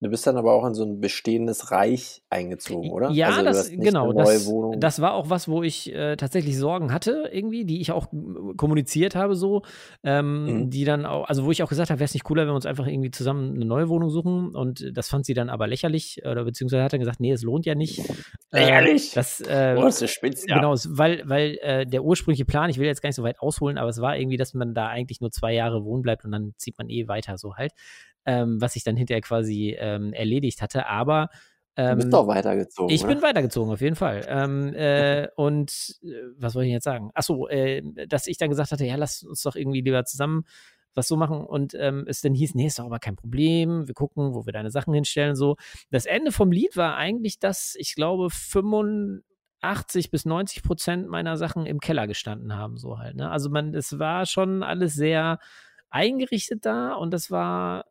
Du bist dann aber auch in so ein bestehendes Reich eingezogen, oder? Ja, also, das, genau. Das, das war auch was, wo ich äh, tatsächlich Sorgen hatte, irgendwie, die ich auch äh, kommuniziert habe, so. Ähm, Mhm. Die dann auch, also wo ich auch gesagt habe, wäre es nicht cooler, wenn wir uns einfach irgendwie zusammen eine neue Wohnung suchen. Und äh, das fand sie dann aber lächerlich, oder beziehungsweise hat dann gesagt, nee, es lohnt ja nicht. Lächerlich? Äh, das, äh, oh, das ist spitz, ja. Genau, weil, weil äh, der ursprüngliche Plan, ich will jetzt gar nicht so weit ausholen, aber es war irgendwie, dass man da eigentlich nur zwei Jahre wohnen bleibt und dann zieht man eh weiter so halt. Ähm, was sich dann hinterher quasi ähm, erledigt hatte. Aber Du ähm, bist doch weitergezogen. ich oder? bin weitergezogen, auf jeden Fall. Ähm, äh, und äh, was wollte ich jetzt sagen? Achso, äh, dass ich dann gesagt hatte, ja, lass uns doch irgendwie lieber zusammen was so machen und ähm, es dann hieß, nee, ist doch aber kein Problem, wir gucken, wo wir deine Sachen hinstellen und so. Das Ende vom Lied war eigentlich, dass ich glaube 85 bis 90 Prozent meiner Sachen im Keller gestanden haben, so halt. Ne? Also man, es war schon alles sehr eingerichtet da und das war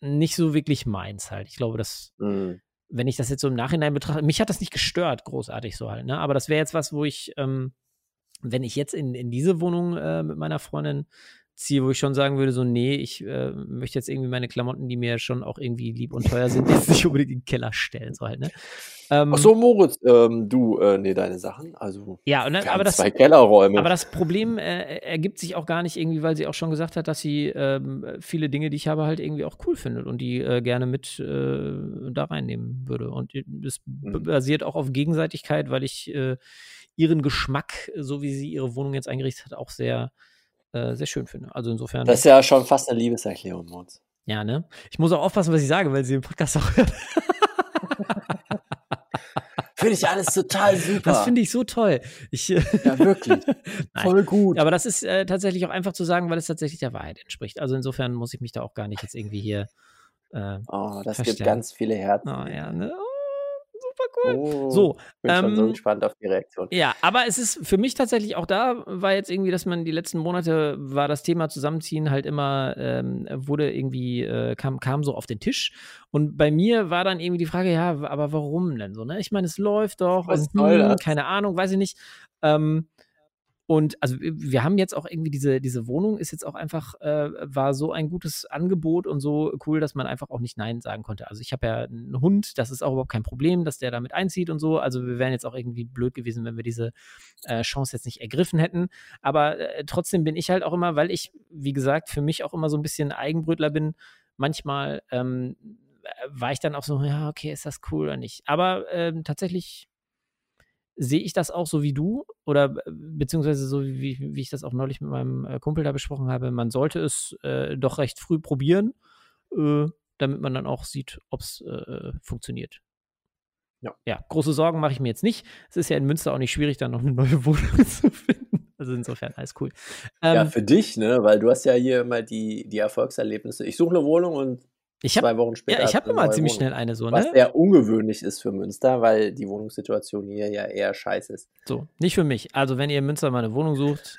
nicht so wirklich meins halt. Ich glaube, das Mhm. wenn ich das jetzt so im Nachhinein betrachte, mich hat das nicht gestört, großartig so halt, ne? Aber das wäre jetzt was, wo ich, ähm, wenn ich jetzt in, in diese Wohnung äh, mit meiner Freundin ziehe, wo ich schon sagen würde, so, nee, ich äh, möchte jetzt irgendwie meine Klamotten, die mir schon auch irgendwie lieb und teuer sind, jetzt nicht unbedingt in den Keller stellen, so halt, ne? Ähm, Ach so, Moritz, ähm, du, äh, nee, deine Sachen. Also, ja, und dann, aber das, zwei Kellerräume. aber das Problem äh, ergibt sich auch gar nicht irgendwie, weil sie auch schon gesagt hat, dass sie ähm, viele Dinge, die ich habe, halt irgendwie auch cool findet und die äh, gerne mit äh, da reinnehmen würde. Und es Mhm. basiert auch auf Gegenseitigkeit, weil ich äh, ihren Geschmack, so wie sie ihre Wohnung jetzt eingerichtet hat, auch sehr, äh, sehr schön finde. Also insofern, das ist ja schon fast eine Liebeserklärung, Moritz. ja, ne? Ich muss auch aufpassen, was ich sage, weil sie den Podcast auch hört. Finde ich alles total super. Das finde ich so toll. Ich, äh, Ja, wirklich. Voll gut. Aber das ist äh, tatsächlich auch einfach zu sagen, weil es tatsächlich der Wahrheit entspricht. Also insofern muss ich mich da auch gar nicht jetzt irgendwie hier. Äh, oh, das Verstehen. gibt ganz viele Herzen. oh, ja, ne? Oh, super cool. Oh, So, bin schon so ähm, gespannt auf die Reaktion. Ja, aber es ist für mich tatsächlich auch da, war jetzt irgendwie, dass man die letzten Monate war das Thema Zusammenziehen halt immer, ähm, wurde irgendwie, äh, kam, kam so auf den Tisch. Und bei mir war dann irgendwie die Frage, ja, aber warum denn so, ne? Ich meine, es läuft doch Was und soll hm, das? keine Ahnung, weiß ich nicht. Ähm, und also wir haben jetzt auch irgendwie diese, diese Wohnung ist jetzt auch einfach, äh, war so ein gutes Angebot und so cool, dass man einfach auch nicht Nein sagen konnte. Also ich habe ja einen Hund, das ist auch überhaupt kein Problem, dass der damit einzieht und so. Also wir wären jetzt auch irgendwie blöd gewesen, wenn wir diese äh, Chance jetzt nicht ergriffen hätten. Aber äh, trotzdem bin ich halt auch immer, weil ich, wie gesagt, für mich auch immer so ein bisschen Eigenbrötler bin, manchmal ähm, war ich dann auch so, ja, okay, ist das cool oder nicht. Aber ähm, tatsächlich sehe ich das auch so wie du oder äh, beziehungsweise so wie, wie ich das auch neulich mit meinem äh, Kumpel da besprochen habe, man sollte es äh, doch recht früh probieren, äh, damit man dann auch sieht, ob es äh, funktioniert. Ja. ja, große Sorgen mache ich mir jetzt nicht. Es ist ja in Münster auch nicht schwierig, da noch eine neue Wohnung zu finden. Also insofern alles cool. ja, Ähm, für dich, ne? Weil du hast ja hier immer die, die Erfolgserlebnisse. Ich suche eine Wohnung und ich habe zwei Wochen später. ja, ich habe immer ziemlich Wohnung. schnell eine so, Was ne? sehr ungewöhnlich ist für Münster, weil die Wohnungssituation hier ja eher scheiße ist. So, nicht für mich. Also wenn ihr in Münster mal eine Wohnung sucht,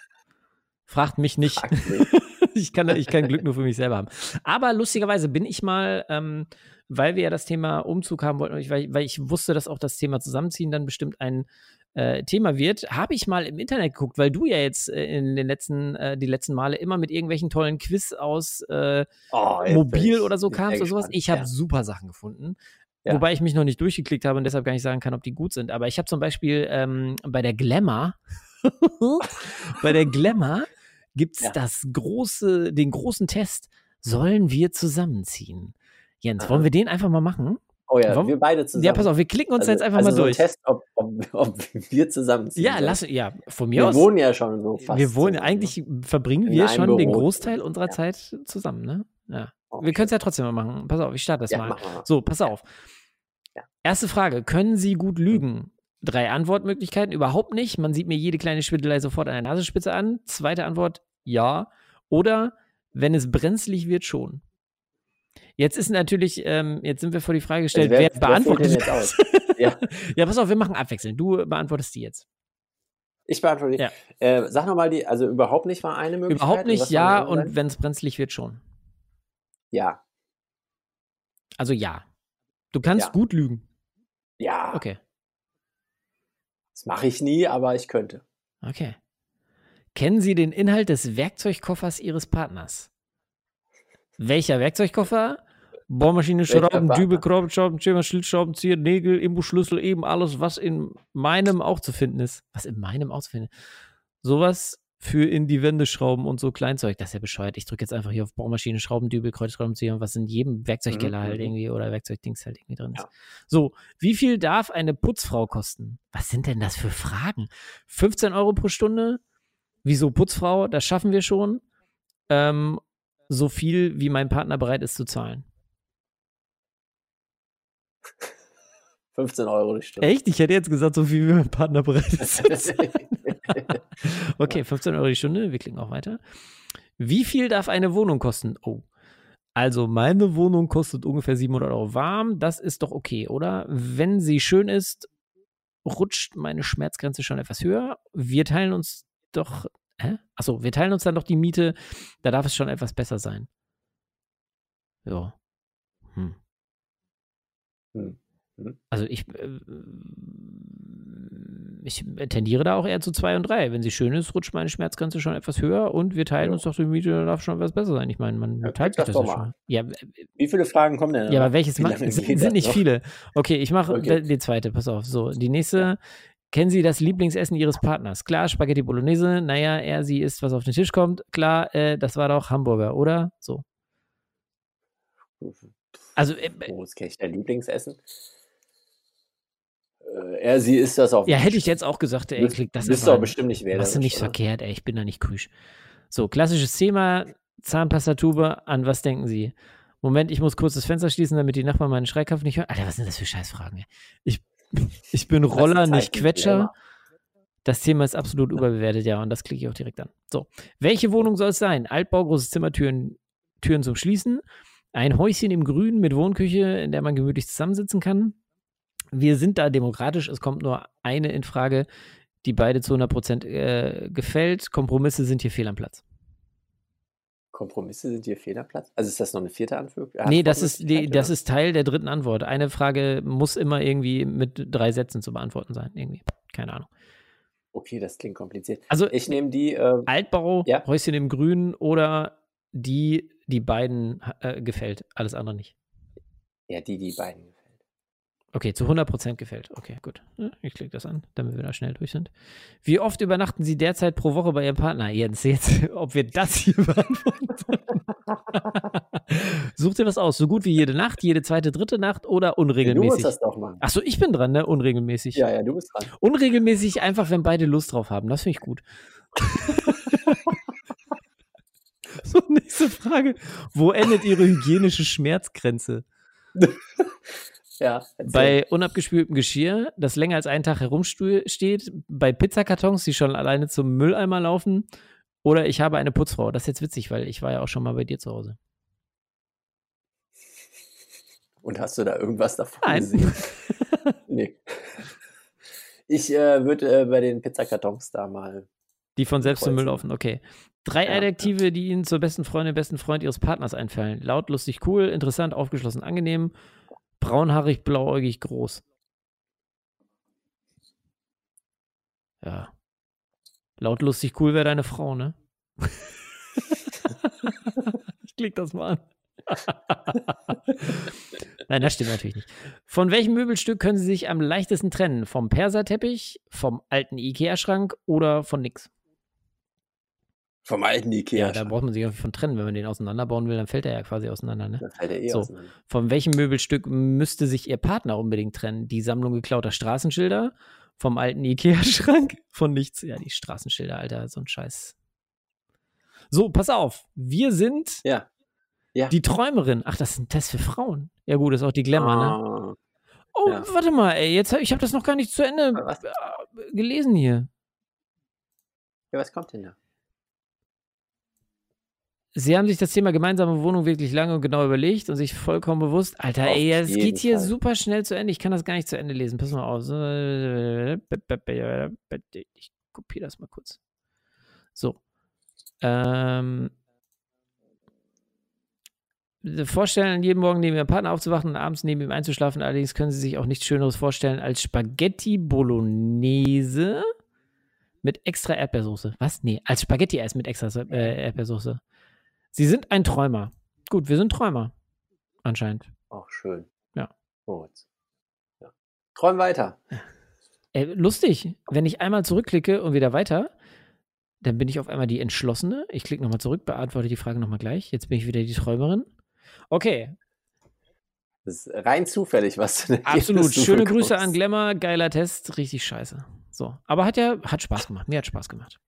fragt mich nicht. Fragt mich. ich, kann, ich kann Glück nur für mich selber haben. Aber lustigerweise bin ich mal, ähm, weil wir ja das Thema Umzug haben wollten, und ich, weil, weil ich wusste, dass auch das Thema Zusammenziehen dann bestimmt ein äh, Thema wird, habe ich mal im Internet geguckt, weil du ja jetzt äh, in den letzten, äh, die letzten Male immer mit irgendwelchen tollen Quiz aus äh, Oh, Mobil oder so kamst oder sowas. Ich habe Ja. super Sachen gefunden. Ja. Wobei ich mich noch nicht durchgeklickt habe und deshalb gar nicht sagen kann, ob die gut sind. Aber ich habe zum Beispiel ähm, bei der Glamour, bei der Glamour gibt es Ja. das große, den großen Test, sollen wir zusammenziehen? Jens, wollen wir den einfach mal machen? Oh ja, Warum- wir beide zusammen. Ja, pass auf, wir klicken uns also, jetzt einfach also mal so durch. Test, ob, ob, ob wir zusammenziehen. ja, lass, ja, von mir Wir aus. wohnen ja schon so fast. wir wohnen, zusammen, eigentlich verbringen In wir schon den Büro. Großteil unserer Ja. Zeit zusammen, ne? Ja. ne? Wir können es ja trotzdem mal machen. Pass auf, ich starte das Ja, mal. wir mal. So, pass auf. Ja. Erste Frage: Können Sie gut lügen? Drei Antwortmöglichkeiten: Überhaupt nicht. Man sieht mir jede kleine Schwindelei sofort an der Nasenspitze an. Zweite Antwort: Ja. Oder wenn es brenzlig wird, schon. Jetzt ist natürlich, ähm, jetzt sind wir vor die Frage gestellt, wer- wer, wer beantwortet denn das? Ja. ja, pass auf, wir machen abwechselnd. Du beantwortest die jetzt. Ich beantworte. die. Ja. Äh, sag nochmal die, also überhaupt nicht war eine Möglichkeit. Überhaupt nicht, ja. Und wenn es brenzlig wird, schon. Ja. Also ja. Du kannst Ja. gut lügen. Ja. Okay. Das mache ich nie, aber ich könnte. Okay. Kennen Sie den Inhalt des Werkzeugkoffers Ihres Partners? Welcher Werkzeugkoffer? Bohrmaschine, Schrauben? Dübel, Schrauben, Schema, Schlitzschraubenzieher, Nägel, Imbusschlüssel, eben alles, was in meinem auch zu finden ist. Was in meinem auch zu finden ist. Sowas für in die Wände schrauben und so Kleinzeug. Das ist ja bescheuert. Ich drücke jetzt einfach hier auf Bohrmaschine, Schrauben, Dübel, Kreuzschraubenzieher, was in jedem Werkzeugkeller Mhm, halt mhm. irgendwie oder Werkzeugdings halt irgendwie drin ist. Ja. So, wie viel darf eine Putzfrau kosten? Was sind denn das für Fragen? 15 Euro pro Stunde? Wieso Putzfrau? Das schaffen wir schon. Ähm, so viel, wie mein Partner bereit ist zu zahlen. 15 Euro die Stunde. Echt? Ich hätte jetzt gesagt, so viel, wie mein Partner bereit ist zu zahlen. Okay, 15 Euro die Stunde. Wir klicken auch weiter. Wie viel darf eine Wohnung kosten? Oh. Also, meine Wohnung kostet ungefähr 700 Euro warm. Das ist doch okay, oder? Wenn sie schön ist, rutscht meine Schmerzgrenze schon etwas höher. Wir teilen uns doch. Hä? Achso, wir teilen uns dann doch die Miete. Da darf es schon etwas besser sein. Ja. Hm. Hm. Hm. Also ich, äh, ich tendiere da auch eher zu zwei und drei. Wenn sie schön ist, rutscht meine Schmerzgrenze schon etwas höher und wir teilen Ja. uns doch die Miete, da darf schon etwas besser sein. Ich meine, man Ja, teilt sich das das ja doch mal schon. Ja, Wie viele Fragen kommen denn? ja, aber welches Wie ma- lange sind, sind nicht noch? viele. Okay, ich mache Okay. die zweite, pass auf. So, die nächste. Kennen Sie das Lieblingsessen Ihres Partners? Klar, Spaghetti Bolognese. Naja, er, sie isst, was auf den Tisch kommt. Klar, äh, das war doch Hamburger, oder? So. Also, äh, Wo ist Kelch dein Lieblingsessen? Äh, er, sie ist das auf ja, hätte ich jetzt auch gesagt, ey, klick das einfach doch bestimmt nicht Machst du wählerisch, nicht oder? verkehrt, ey, ich bin da nicht krüsch. So, klassisches Thema, Zahnpastatube, an was denken Sie? Moment, ich muss kurz das Fenster schließen, damit die Nachbarn meinen Schreikampf nicht hören. Alter, was sind das für Scheißfragen, ey? Ich, ich bin Roller, nicht Quetscher. Das Thema ist absolut überbewertet, ja, und das klicke ich auch direkt an. So, welche Wohnung soll es sein? Altbau, großes Zimmer, Türen, zum Schließen. Ein Häuschen im Grünen mit Wohnküche, in der man gemütlich zusammensitzen kann. Wir sind da demokratisch, es kommt nur eine in Frage, die beide zu 100% äh, gefällt. Kompromisse sind hier fehl am Platz. Kompromisse sind hier fehl am Platz? Also ist das noch eine vierte Anführung? nee, das ist, die, das oder? ist Teil der dritten Antwort. Eine Frage muss immer irgendwie mit drei Sätzen zu beantworten sein. Irgendwie. Keine Ahnung. Okay, das klingt kompliziert. Also Ich nehme die, äh, Altbau, Ja. Häuschen im Grün oder die, die beiden äh, gefällt. Alles andere nicht. ja, die, die beiden. Okay, zu 100% gefällt. Okay, gut. Ich klicke das an, damit wir da schnell durch sind. Wie oft übernachten Sie derzeit pro Woche bei Ihrem Partner? Jens, jetzt, ob wir das hier beantworten. Such dir was aus. So gut wie jede Nacht, jede zweite, dritte Nacht oder Ja, du musst unregelmäßig? das doch machen. Achso, ich bin dran, ne? Unregelmäßig. Ja, ja, du bist dran. Unregelmäßig einfach, wenn beide Lust drauf haben. Das finde ich gut. so, nächste Frage. Wo endet Ihre hygienische Schmerzgrenze? Ja. Bei unabgespültem Geschirr, das länger als einen Tag herumsteht, bei Pizzakartons, die schon alleine zum Mülleimer laufen, oder ich habe eine Putzfrau. Das ist jetzt witzig, weil ich war ja auch schon mal bei dir zu Hause. Und hast du da irgendwas davon Nein. gesehen? nee. Ich äh, würde äh, bei den Pizzakartons da mal. Die von selbst zum Müll Kreuzen. laufen, okay. Drei Ja, Adjektive, die Ihnen zur besten Freundin, besten Freund Ihres Partners einfallen. Laut, lustig, cool, interessant, aufgeschlossen, angenehm, braunhaarig, blauäugig, groß. Ja. Laut, lustig, cool wäre deine Frau, ne? ich klick das mal an. Nein, das stimmt natürlich nicht. Von welchem Möbelstück können Sie sich am leichtesten trennen? Vom Perserteppich, vom alten Ikea-Schrank oder von nix? Vom alten Ikea. Ja, da braucht man sich irgendwie von trennen. Wenn man den auseinanderbauen will, dann fällt er ja quasi auseinander. Ne? Dann fällt er eh So. auseinander. Von welchem Möbelstück müsste sich Ihr Partner unbedingt trennen? Die Sammlung geklauter Straßenschilder? Vom alten Ikea-Schrank? Von nichts? Ja, die Straßenschilder, Alter, so ein Scheiß. So, pass auf. Wir sind Ja. Ja. die Träumerin. Ach, das ist ein Test für Frauen. Ja, gut, das ist auch die Glamour, ne? Ah, Oh, ja. warte mal, ey. Jetzt, hab- ich habe das noch gar nicht zu Ende Was? äh, gelesen hier. Ja, was kommt denn da? Sie haben sich das Thema gemeinsame Wohnung wirklich lange und genau überlegt und sich vollkommen bewusst. Alter, Auf ey, es geht hier Fall. super schnell zu Ende. Ich kann das gar nicht zu Ende lesen. Pass mal auf. Ich kopiere das mal kurz. So. Ähm. Vorstellen, jeden Morgen neben ihrem Partner aufzuwachen und abends neben ihm einzuschlafen. Allerdings können sie sich auch nichts Schöneres vorstellen als Spaghetti Bolognese mit extra Erdbeersoße. Was? Nee, als Spaghetti-Eis mit extra äh, Erdbeersoße. Sie sind ein Träumer. Gut, wir sind Träumer. Anscheinend. Auch schön. Ja. Gut. Ja. Träum weiter. Äh, lustig, wenn ich einmal zurückklicke und wieder weiter, dann bin ich auf einmal die Entschlossene. Ich klicke nochmal zurück, beantworte die Frage nochmal gleich. Jetzt bin ich wieder die Träumerin. Okay, Das ist rein zufällig, was du absolut. Schöne Grüße an Glamour, geiler Test, richtig scheiße. So, aber hat ja, hat Spaß gemacht. Mir hat Spaß gemacht.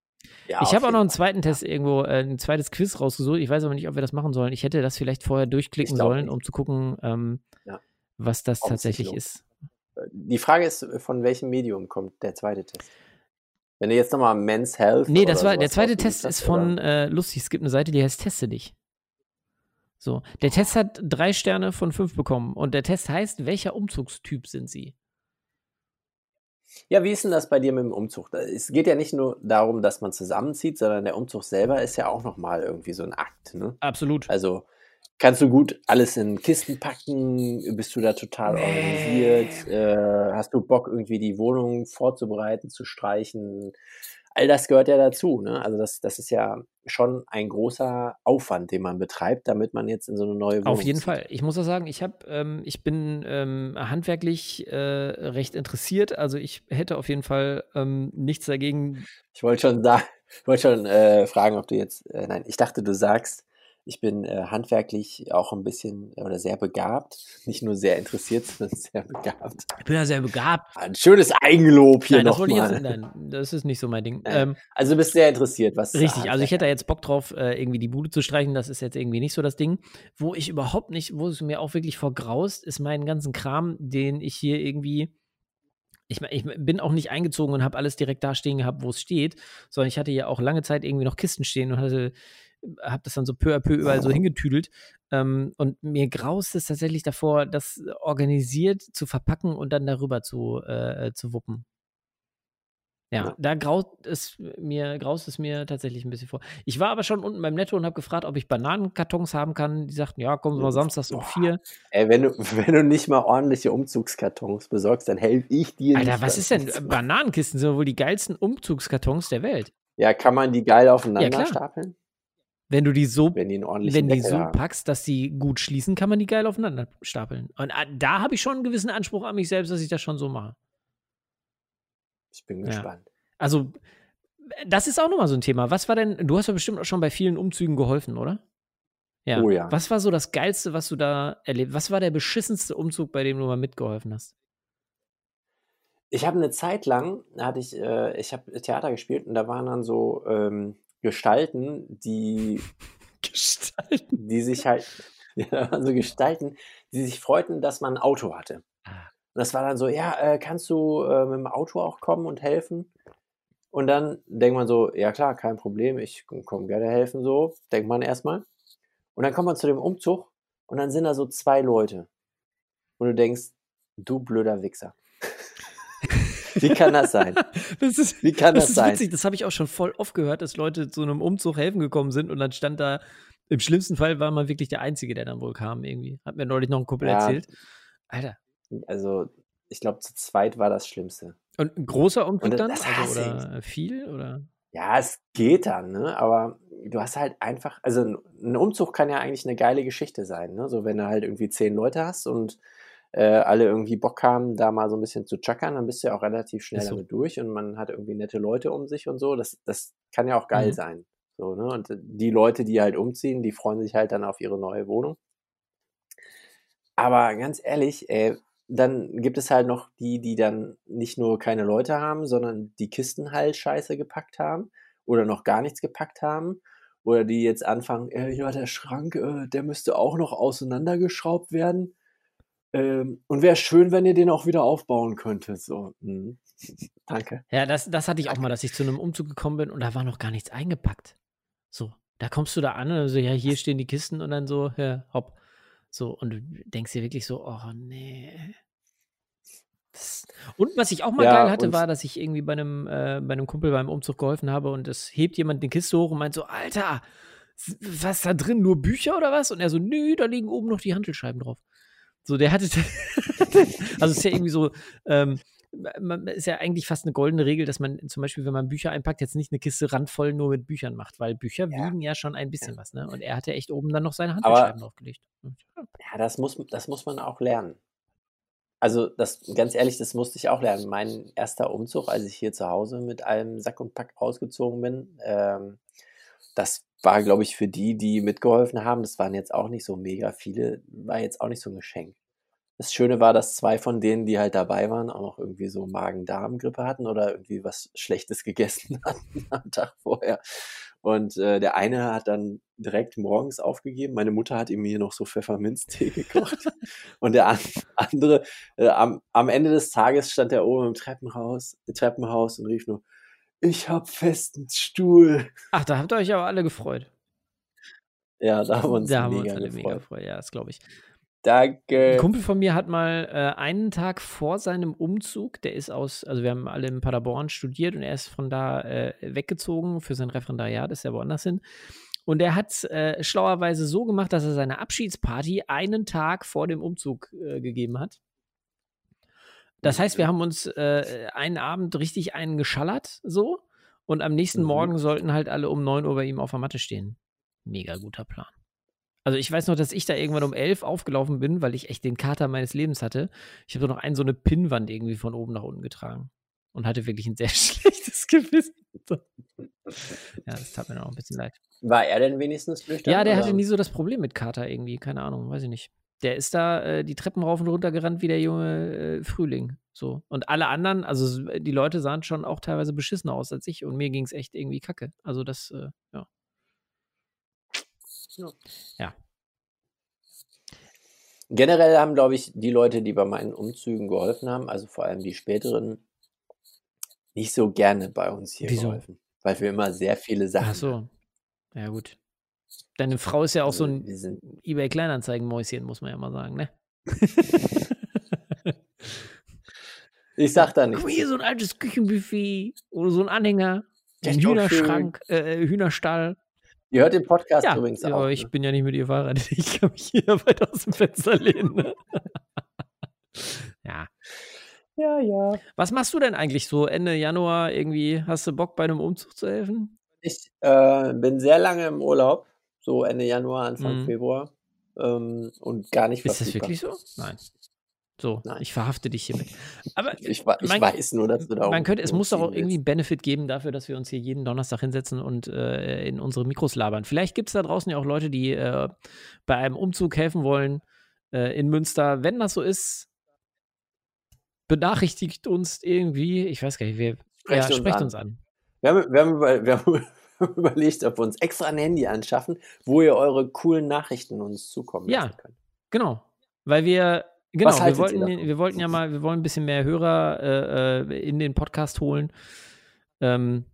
Ja, ich habe auch noch einen zweiten Test irgendwo, äh, ein zweites Quiz rausgesucht. Ich weiß aber nicht, ob wir das machen sollen. Ich hätte das vielleicht vorher durchklicken sollen, nicht. um zu gucken, ähm, Ja. was das Ob tatsächlich ist. Fall. Die Frage ist, von welchem Medium kommt der zweite Test? Wenn du jetzt nochmal Men's Health. Nee, das war, der zweite Test ist von, äh, lustig, es gibt eine Seite, die heißt Teste dich. So, der Test hat drei Sterne von fünf bekommen und der Test heißt, welcher Umzugstyp sind sie? Ja, wie ist denn das bei dir mit dem Umzug? Es geht ja nicht nur darum, dass man zusammenzieht, sondern der Umzug selber ist ja auch nochmal irgendwie so ein Akt. Ne? Absolut. Also kannst du gut alles in Kisten packen? Bist du da total organisiert? Äh, hast du Bock, irgendwie die Wohnung vorzubereiten, zu streichen? All das gehört ja dazu. Ne? Also das, das ist ja schon ein großer Aufwand, den man betreibt, damit man jetzt in so eine neue Wohnung Auf jeden zieht. Fall. Ich muss auch sagen, ich habe, ähm, ich bin ähm, handwerklich äh, recht interessiert. Also ich hätte auf jeden Fall ähm, nichts dagegen. Ich wollte schon sagen, ich wollte schon äh, fragen, ob du jetzt, äh, nein, ich dachte, du sagst, ich bin äh, handwerklich auch ein bisschen äh, oder sehr begabt, nicht nur sehr interessiert, sondern sehr begabt. Ich bin ja sehr begabt. Ein schönes Eigenlob hier nochmal. nein, das ist nicht so mein Ding. Ähm, Also du bist sehr interessiert, was Richtig, also ich hätte da jetzt Bock drauf, äh, irgendwie die Bude zu streichen. Das ist jetzt irgendwie nicht so das Ding. Wo ich überhaupt nicht, wo es mir auch wirklich vergraust, ist meinen ganzen Kram, den ich hier irgendwie. Ich, ich bin auch nicht eingezogen und habe alles direkt da stehen gehabt, wo es steht, sondern ich hatte ja auch lange Zeit irgendwie noch Kisten stehen und hatte, habe das dann so peu à peu überall so hingetüdelt. Ähm, und mir graust es tatsächlich davor, das organisiert zu verpacken und dann darüber zu, äh, zu wuppen. Ja, Ja. da graut es mir, graust es mir tatsächlich ein bisschen vor. Ich war aber schon unten beim Netto und habe gefragt, ob ich Bananenkartons haben kann. Die sagten, ja, kommen Sie mal samstags um vier. Ey, wenn du, wenn du nicht mal ordentliche Umzugskartons besorgst, dann helfe ich dir Alter, was ist denn? machen. Bananenkisten sind wohl die geilsten Umzugskartons der Welt. Ja, kann man die geil aufeinander klar. stapeln? Wenn du die so, Wenn die wenn die so packst, dass die gut schließen, kann man die geil aufeinander stapeln. Und ah, da habe ich schon einen gewissen Anspruch an mich selbst, dass ich das schon so mache. Ich bin Ja. gespannt. Also, das ist auch nochmal so ein Thema. Was war denn, du hast ja bestimmt auch schon bei vielen Umzügen geholfen, oder? Ja. Oh ja. Was war so das Geilste, was du da erlebt? Was war der beschissenste Umzug, bei dem du mal mitgeholfen hast? Ich habe eine Zeit lang, hatte ich, äh, ich habe Theater gespielt und da waren dann so ähm, Gestalten, die, Gestalten. die sich halt, ja, so Gestalten, die sich freuten, dass man ein Auto hatte. Ah. Und das war dann so, ja, äh, kannst du äh, mit dem Auto auch kommen und helfen? Und dann denkt man so, ja klar, kein Problem, ich komme gerne helfen, so, denkt man erstmal. Und dann kommt man zu dem Umzug und dann sind da so zwei Leute. Und du denkst, du blöder Wichser. Wie kann das sein? Das ist, Wie kann das das ist sein? witzig, das habe ich auch schon voll oft gehört, dass Leute zu einem Umzug helfen gekommen sind und dann stand da, im schlimmsten Fall war man wirklich der Einzige, der dann wohl kam irgendwie. Hat mir neulich noch ein Kumpel Ja. erzählt. Alter. Also, ich glaube, zu zweit war das Schlimmste. Und ein großer Umzug Und dann? das Also, oder viel? Oder? Ja, es geht dann, ne? Aber du hast halt einfach, also ein- ein Umzug kann ja eigentlich eine geile Geschichte sein, ne? So wenn du halt irgendwie zehn Leute hast und äh, alle irgendwie Bock haben, da mal so ein bisschen zu chackern, dann bist du ja auch relativ schnell so. damit durch und man hat irgendwie nette Leute um sich und so. Das, das kann ja auch geil Mhm. sein. So, ne? Und die Leute, die halt umziehen, die freuen sich halt dann auf ihre neue Wohnung. Aber ganz ehrlich, ey, dann gibt es halt noch die, die dann nicht nur keine Leute haben, sondern die Kisten halt scheiße gepackt haben oder noch gar nichts gepackt haben. Oder die jetzt anfangen, äh, ja, der Schrank, äh, der müsste auch noch auseinandergeschraubt werden. Ähm, und wäre schön, wenn ihr den auch wieder aufbauen könntet. So, mhm. danke. Ja, das, das hatte ich auch mal, dass ich zu einem Umzug gekommen bin und da war noch gar nichts eingepackt. So, da kommst du da an und so, ja, hier stehen die Kisten und dann so, ja, hopp. So, und du denkst dir wirklich so, oh nee. Das, und was ich auch mal Ja, geil hatte, war, dass ich irgendwie bei einem, äh, bei einem Kumpel beim Umzug geholfen habe und es hebt jemand die Kiste hoch und meint so, Alter, was ist da drin? Nur Bücher oder was? Und er so, nö, da liegen oben noch die Handelscheiben drauf. So, der hatte, also es ist ja irgendwie so, ähm, man, ist ja eigentlich fast eine goldene Regel, dass man zum Beispiel, wenn man Bücher einpackt, jetzt nicht eine Kiste randvoll nur mit Büchern macht, weil Bücher Ja. wiegen ja schon ein bisschen Ja. was, ne? Und er hatte echt oben dann noch seine Handscheiben draufgelegt. Ja, das muss, das muss man auch lernen. Also, das, ganz ehrlich, das musste ich auch lernen. Mein erster Umzug, als ich hier zu Hause mit allem Sack und Pack ausgezogen bin, ähm, das war, glaube ich, für die, die mitgeholfen haben, das waren jetzt auch nicht so mega viele, war jetzt auch nicht so ein Geschenk. Das Schöne war, dass zwei von denen, die halt dabei waren, auch noch irgendwie so Magen-Darm-Grippe hatten oder irgendwie was Schlechtes gegessen hatten am Tag vorher. Und äh, der eine hat dann direkt morgens aufgegeben. Meine Mutter hat ihm hier noch so Pfefferminztee gekocht. Und der an, andere, äh, am, am Ende des Tages stand er oben im Treppenhaus, Treppenhaus und rief nur, ich hab festen Stuhl. Ach, da habt ihr euch aber alle gefreut. Ja, da haben wir uns da haben wir uns alle gefreut. mega gefreut, ja, das glaube ich. Ein Danke. Kumpel von mir hat mal äh, einen Tag vor seinem Umzug, der ist aus, also wir haben alle in Paderborn studiert und er ist von da äh, weggezogen für sein Referendariat, ist ja woanders hin. Und er hat es äh, schlauerweise so gemacht, dass er seine Abschiedsparty einen Tag vor dem Umzug äh, gegeben hat. Das heißt, wir haben uns äh, einen Abend richtig einen geschallert, so. Und am nächsten Mhm. Morgen sollten halt alle um 9 Uhr bei ihm auf der Matte stehen. Mega guter Plan. Also ich weiß noch, dass ich da irgendwann um 11 aufgelaufen bin, weil ich echt den Kater meines Lebens hatte. Ich habe noch einen, so eine Pinnwand irgendwie von oben nach unten getragen. Und hatte wirklich ein sehr schlechtes Gewissen. Ja, das tat mir noch ein bisschen leid. War er denn wenigstens nüchtern? Ja, der oder? hatte nie so das Problem mit Kater irgendwie. Keine Ahnung, weiß ich nicht. Der ist da äh, die Treppen rauf und runter gerannt wie der junge äh, Frühling. So. Und alle anderen, also die Leute sahen schon auch teilweise beschissener aus als ich und mir ging es echt irgendwie kacke. Also das, äh, ja. Generell haben, glaube ich, die Leute, die bei meinen Umzügen geholfen haben, also vor allem die späteren, nicht so gerne bei uns hier Wieso? geholfen. Weil wir immer sehr viele Sachen Ach so. Ja, gut. Deine Frau ist ja auch so Also, ein wir sind, eBay Kleinanzeigen-Mäuschen, muss man ja mal sagen, ne? ich sag da Guck nichts. mal, hier so ein altes Küchenbuffet oder so ein Anhänger, ein Hühnerschrank, äh, Hühnerstall. Ihr hört den Podcast Ja, übrigens ja, auch. ich ne? bin ja nicht mit ihr verheiratet. Ich kann mich hier weit aus dem Fenster lehnen. Ne? ja. Ja, ja. Was machst du denn eigentlich so Ende Januar irgendwie? Hast du Bock bei einem Umzug zu helfen? Ich äh, bin sehr lange im Urlaub, so Ende Januar, Anfang Mhm. Februar. Ähm, und gar nicht Ist das verfügbar. wirklich so? Nein. So, Nein. ich verhafte dich hiermit. Aber Ich, wa- ich Man- weiß nur, dass du da man könnte, es muss doch auch irgendwie einen Benefit geben dafür, dass wir uns hier jeden Donnerstag hinsetzen und äh, in unsere Mikros labern. Vielleicht gibt es da draußen ja auch Leute, die äh, bei einem Umzug helfen wollen äh, in Münster. Wenn das so ist, benachrichtigt uns irgendwie. Ich weiß gar nicht, wer. Sprecht ja, uns sprecht an. uns an. Wir haben, wir, haben wir haben überlegt, ob wir uns extra ein Handy anschaffen, wo ihr eure coolen Nachrichten uns zukommen Ja. lassen könnt. Genau. Weil wir. Genau, wir wollten, wir wollten ja mal, wir wollen ein bisschen mehr Hörer äh, äh, in den Podcast holen. Ähm,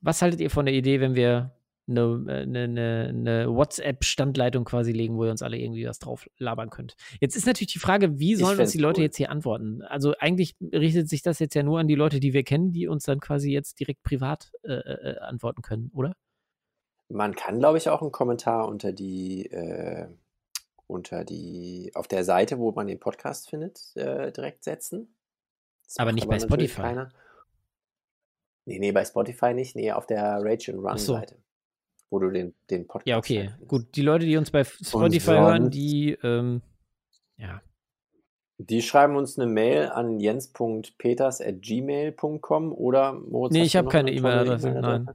was haltet ihr von der Idee, wenn wir eine, äh, eine, eine, eine WhatsApp-Standleitung quasi legen, wo ihr uns alle irgendwie was drauf labern könnt? Jetzt ist natürlich die Frage, wie sollen uns die Leute cool. jetzt hier antworten? Also eigentlich richtet sich das jetzt ja nur an die Leute, die wir kennen, die uns dann quasi jetzt direkt privat äh, äh, antworten können, oder? Man kann, glaube ich, auch einen Kommentar unter die, äh, unter die, auf der Seite, wo man den Podcast findet, äh, direkt setzen. Das Aber nicht bei natürlich Spotify. Keiner. Nee, nee, bei Spotify nicht. Nee, auf der Rage and Run. Seite, wo du den, den Podcast Ja, okay. Gut, die Leute, die uns bei Spotify hören, die, ähm, ja, Die schreiben uns eine Mail an jens.peters.gmail.com oder Moritz, Nee, ich habe keine E-Mail-Adresse, E-Mail-Adresse?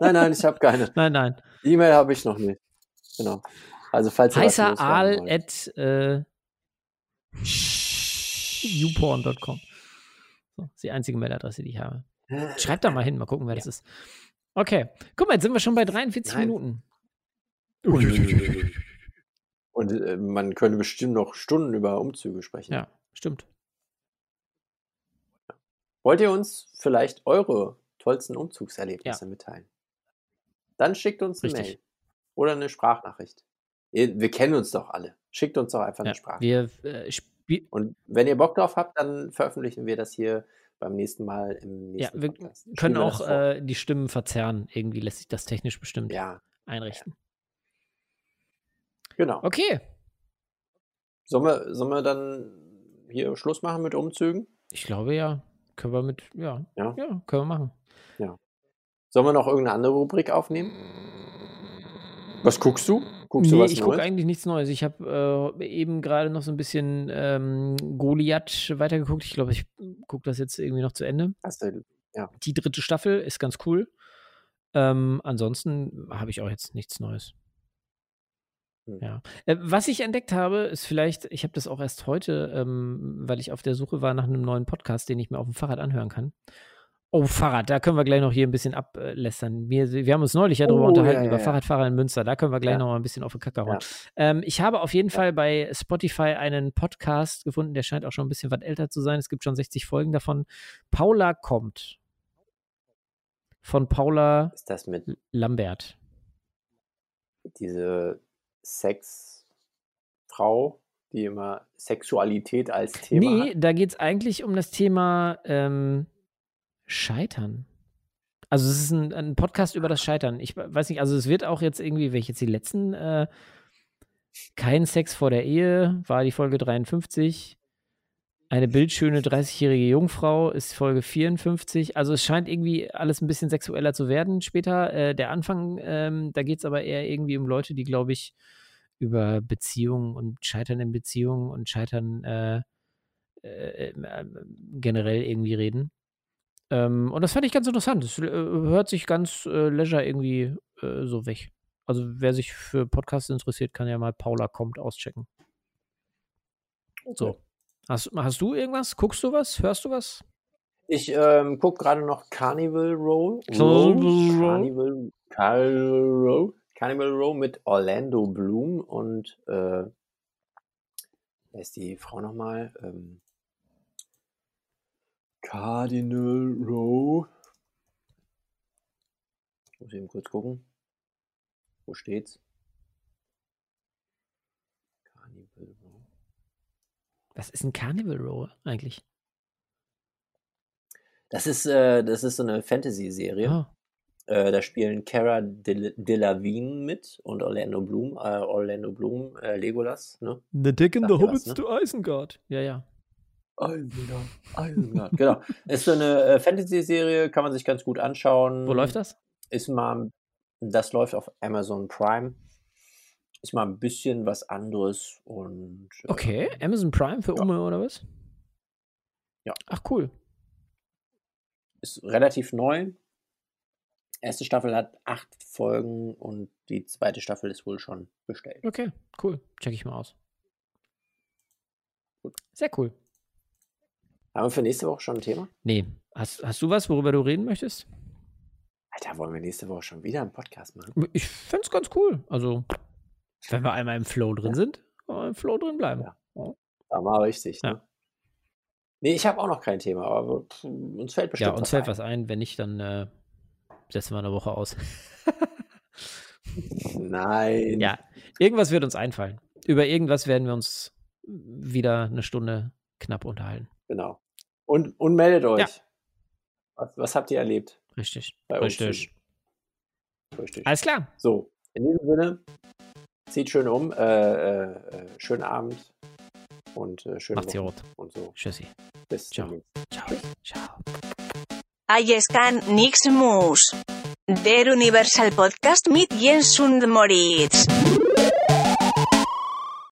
nein, nein, ich habe keine. Nein, nein. E-Mail habe ich noch nicht. Genau. Also falls Heißer Aal at äh, youporn.com. So, ist die einzige Mailadresse, die ich habe. Schreibt da mal hin, mal gucken, wer das ist. Okay. Guck mal, jetzt sind wir schon bei 43 Nein. Minuten. Und äh, man könnte bestimmt noch Stunden über Umzüge sprechen. Ja, stimmt. Wollt ihr uns vielleicht eure tollsten Umzugserlebnisse mitteilen? Dann schickt uns eine Richtig. Mail oder eine Sprachnachricht. Ihr, wir kennen uns doch alle. Schickt uns doch einfach Ja, eine Sprache. wir äh, Und wenn ihr Bock drauf habt, dann veröffentlichen wir das hier beim nächsten Mal im ja, nächsten wir Podcast. Können wir auch äh, die Stimmen verzerren. Irgendwie lässt sich das technisch bestimmt ja, einrichten. genau. Okay. Sollen wir, sollen wir dann hier Schluss machen mit Umzügen? Ich glaube ja. Können wir mit, ja. Ja? Ja, können wir machen. Sollen wir noch irgendeine andere Rubrik aufnehmen? Was guckst du? Guckst nee, du was ich gucke eigentlich nichts Neues. Ich habe äh, eben gerade noch so ein bisschen ähm, Goliath weitergeguckt. Ich glaube, ich gucke das jetzt irgendwie noch zu Ende. Du, Die dritte Staffel ist ganz cool. Ähm, ansonsten habe ich auch jetzt nichts Neues. Hm. Ja. Äh, was ich entdeckt habe, ist vielleicht, ich habe das auch erst heute, ähm, weil ich auf der Suche war nach einem neuen Podcast, den ich mir auf dem Fahrrad anhören kann. Oh, Fahrrad, da können wir gleich noch hier ein bisschen ablästern. Wir, wir haben uns neulich ja darüber Oh, unterhalten, ja, über ja. Fahrradfahrer in Münster. Da können wir gleich Ja. noch mal ein bisschen auf den Kacker hauen. Ähm, ich habe auf jeden Fall bei Spotify einen Podcast gefunden, der scheint auch schon ein bisschen was älter zu sein. Es gibt schon 60 Folgen davon. Paula kommt. Von Paula Ist das mit Lambert. diese Sexfrau, die immer Sexualität als Thema Nee, hat? da geht es eigentlich um das Thema ähm, Scheitern. Also es ist ein, ein Podcast über das Scheitern. Ich weiß nicht, also es wird auch jetzt irgendwie, welche jetzt die letzten, äh, kein Sex vor der Ehe, war die Folge 53. Eine bildschöne 30-jährige Jungfrau ist Folge 54. Also es scheint irgendwie alles ein bisschen sexueller zu werden später. Äh, der Anfang, ähm, da geht es aber eher irgendwie um Leute, die, glaube ich, über Beziehungen und Scheitern in Beziehungen und Scheitern äh, äh, äh, generell irgendwie reden. Ähm, und das fand ich ganz interessant. Es äh, hört sich ganz äh, leisure irgendwie äh, so weg. Also wer sich für Podcasts interessiert, kann ja mal Paula kommt auschecken. So. Hast, hast du irgendwas? Guckst du was? Hörst du was? Ich ähm, gucke gerade noch Carnival Row. Carnival Row? Carnival, Carnival Row. Carnival Row mit Orlando Bloom und äh, wer ist die Frau nochmal? Ähm, Cardinal Row. Ich muss eben kurz gucken. Wo steht's? Carnival Row. Was ist ein Carnival Row eigentlich? Das ist, äh, das ist so eine Fantasy-Serie. Ah, Äh, da spielen Cara Del- Delevingne mit und Orlando Bloom. Äh, Orlando Bloom, äh, Legolas, ne? The Dick in the Hobbits ne? to Isengard. Ja, ja. Isengard, Isengard. genau. Ist so eine äh, Fantasy-Serie, kann man sich ganz gut anschauen. Wo läuft das? Ist mal, das läuft auf Amazon Prime. Ist mal ein bisschen was anderes und. äh, Okay, Amazon Prime für Ja. Umme oder was? Ja. Ach cool. Ist relativ neu. Erste Staffel hat acht Folgen und die zweite Staffel ist wohl schon bestellt. Okay, cool. Check ich mal aus. Sehr cool. Haben wir für nächste Woche schon ein Thema? Nee, hast, hast du was, worüber du reden möchtest? Alter, wollen wir nächste Woche schon wieder einen Podcast machen? Ich fände es ganz cool. Also, wenn wir einmal im Flow drin sind, können wir im Flow drin bleiben. Ja. Da mal richtig, ne? Ja. Nee, ich habe auch noch kein Thema, aber uns fällt bestimmt Ja, uns fällt ein. was ein. Wenn nicht, dann äh, setzen wir eine Woche aus. Nein. ja, irgendwas wird uns einfallen. Über irgendwas werden wir uns wieder eine Stunde knapp unterhalten. Genau. Und, und meldet euch. Ja. Was, was habt ihr erlebt? Richtig. Bei uns Richtig. Richtig. Alles klar. So, in diesem Sinne, zieht schön um, äh, äh, äh, schönen Abend und äh, schöne Macht's Woche gut. und so. Tschüssi. Bis Ciao. Ciao. Ciao. Aiescan Nix Mus. Der Universal Podcast mit Jens und Moritz.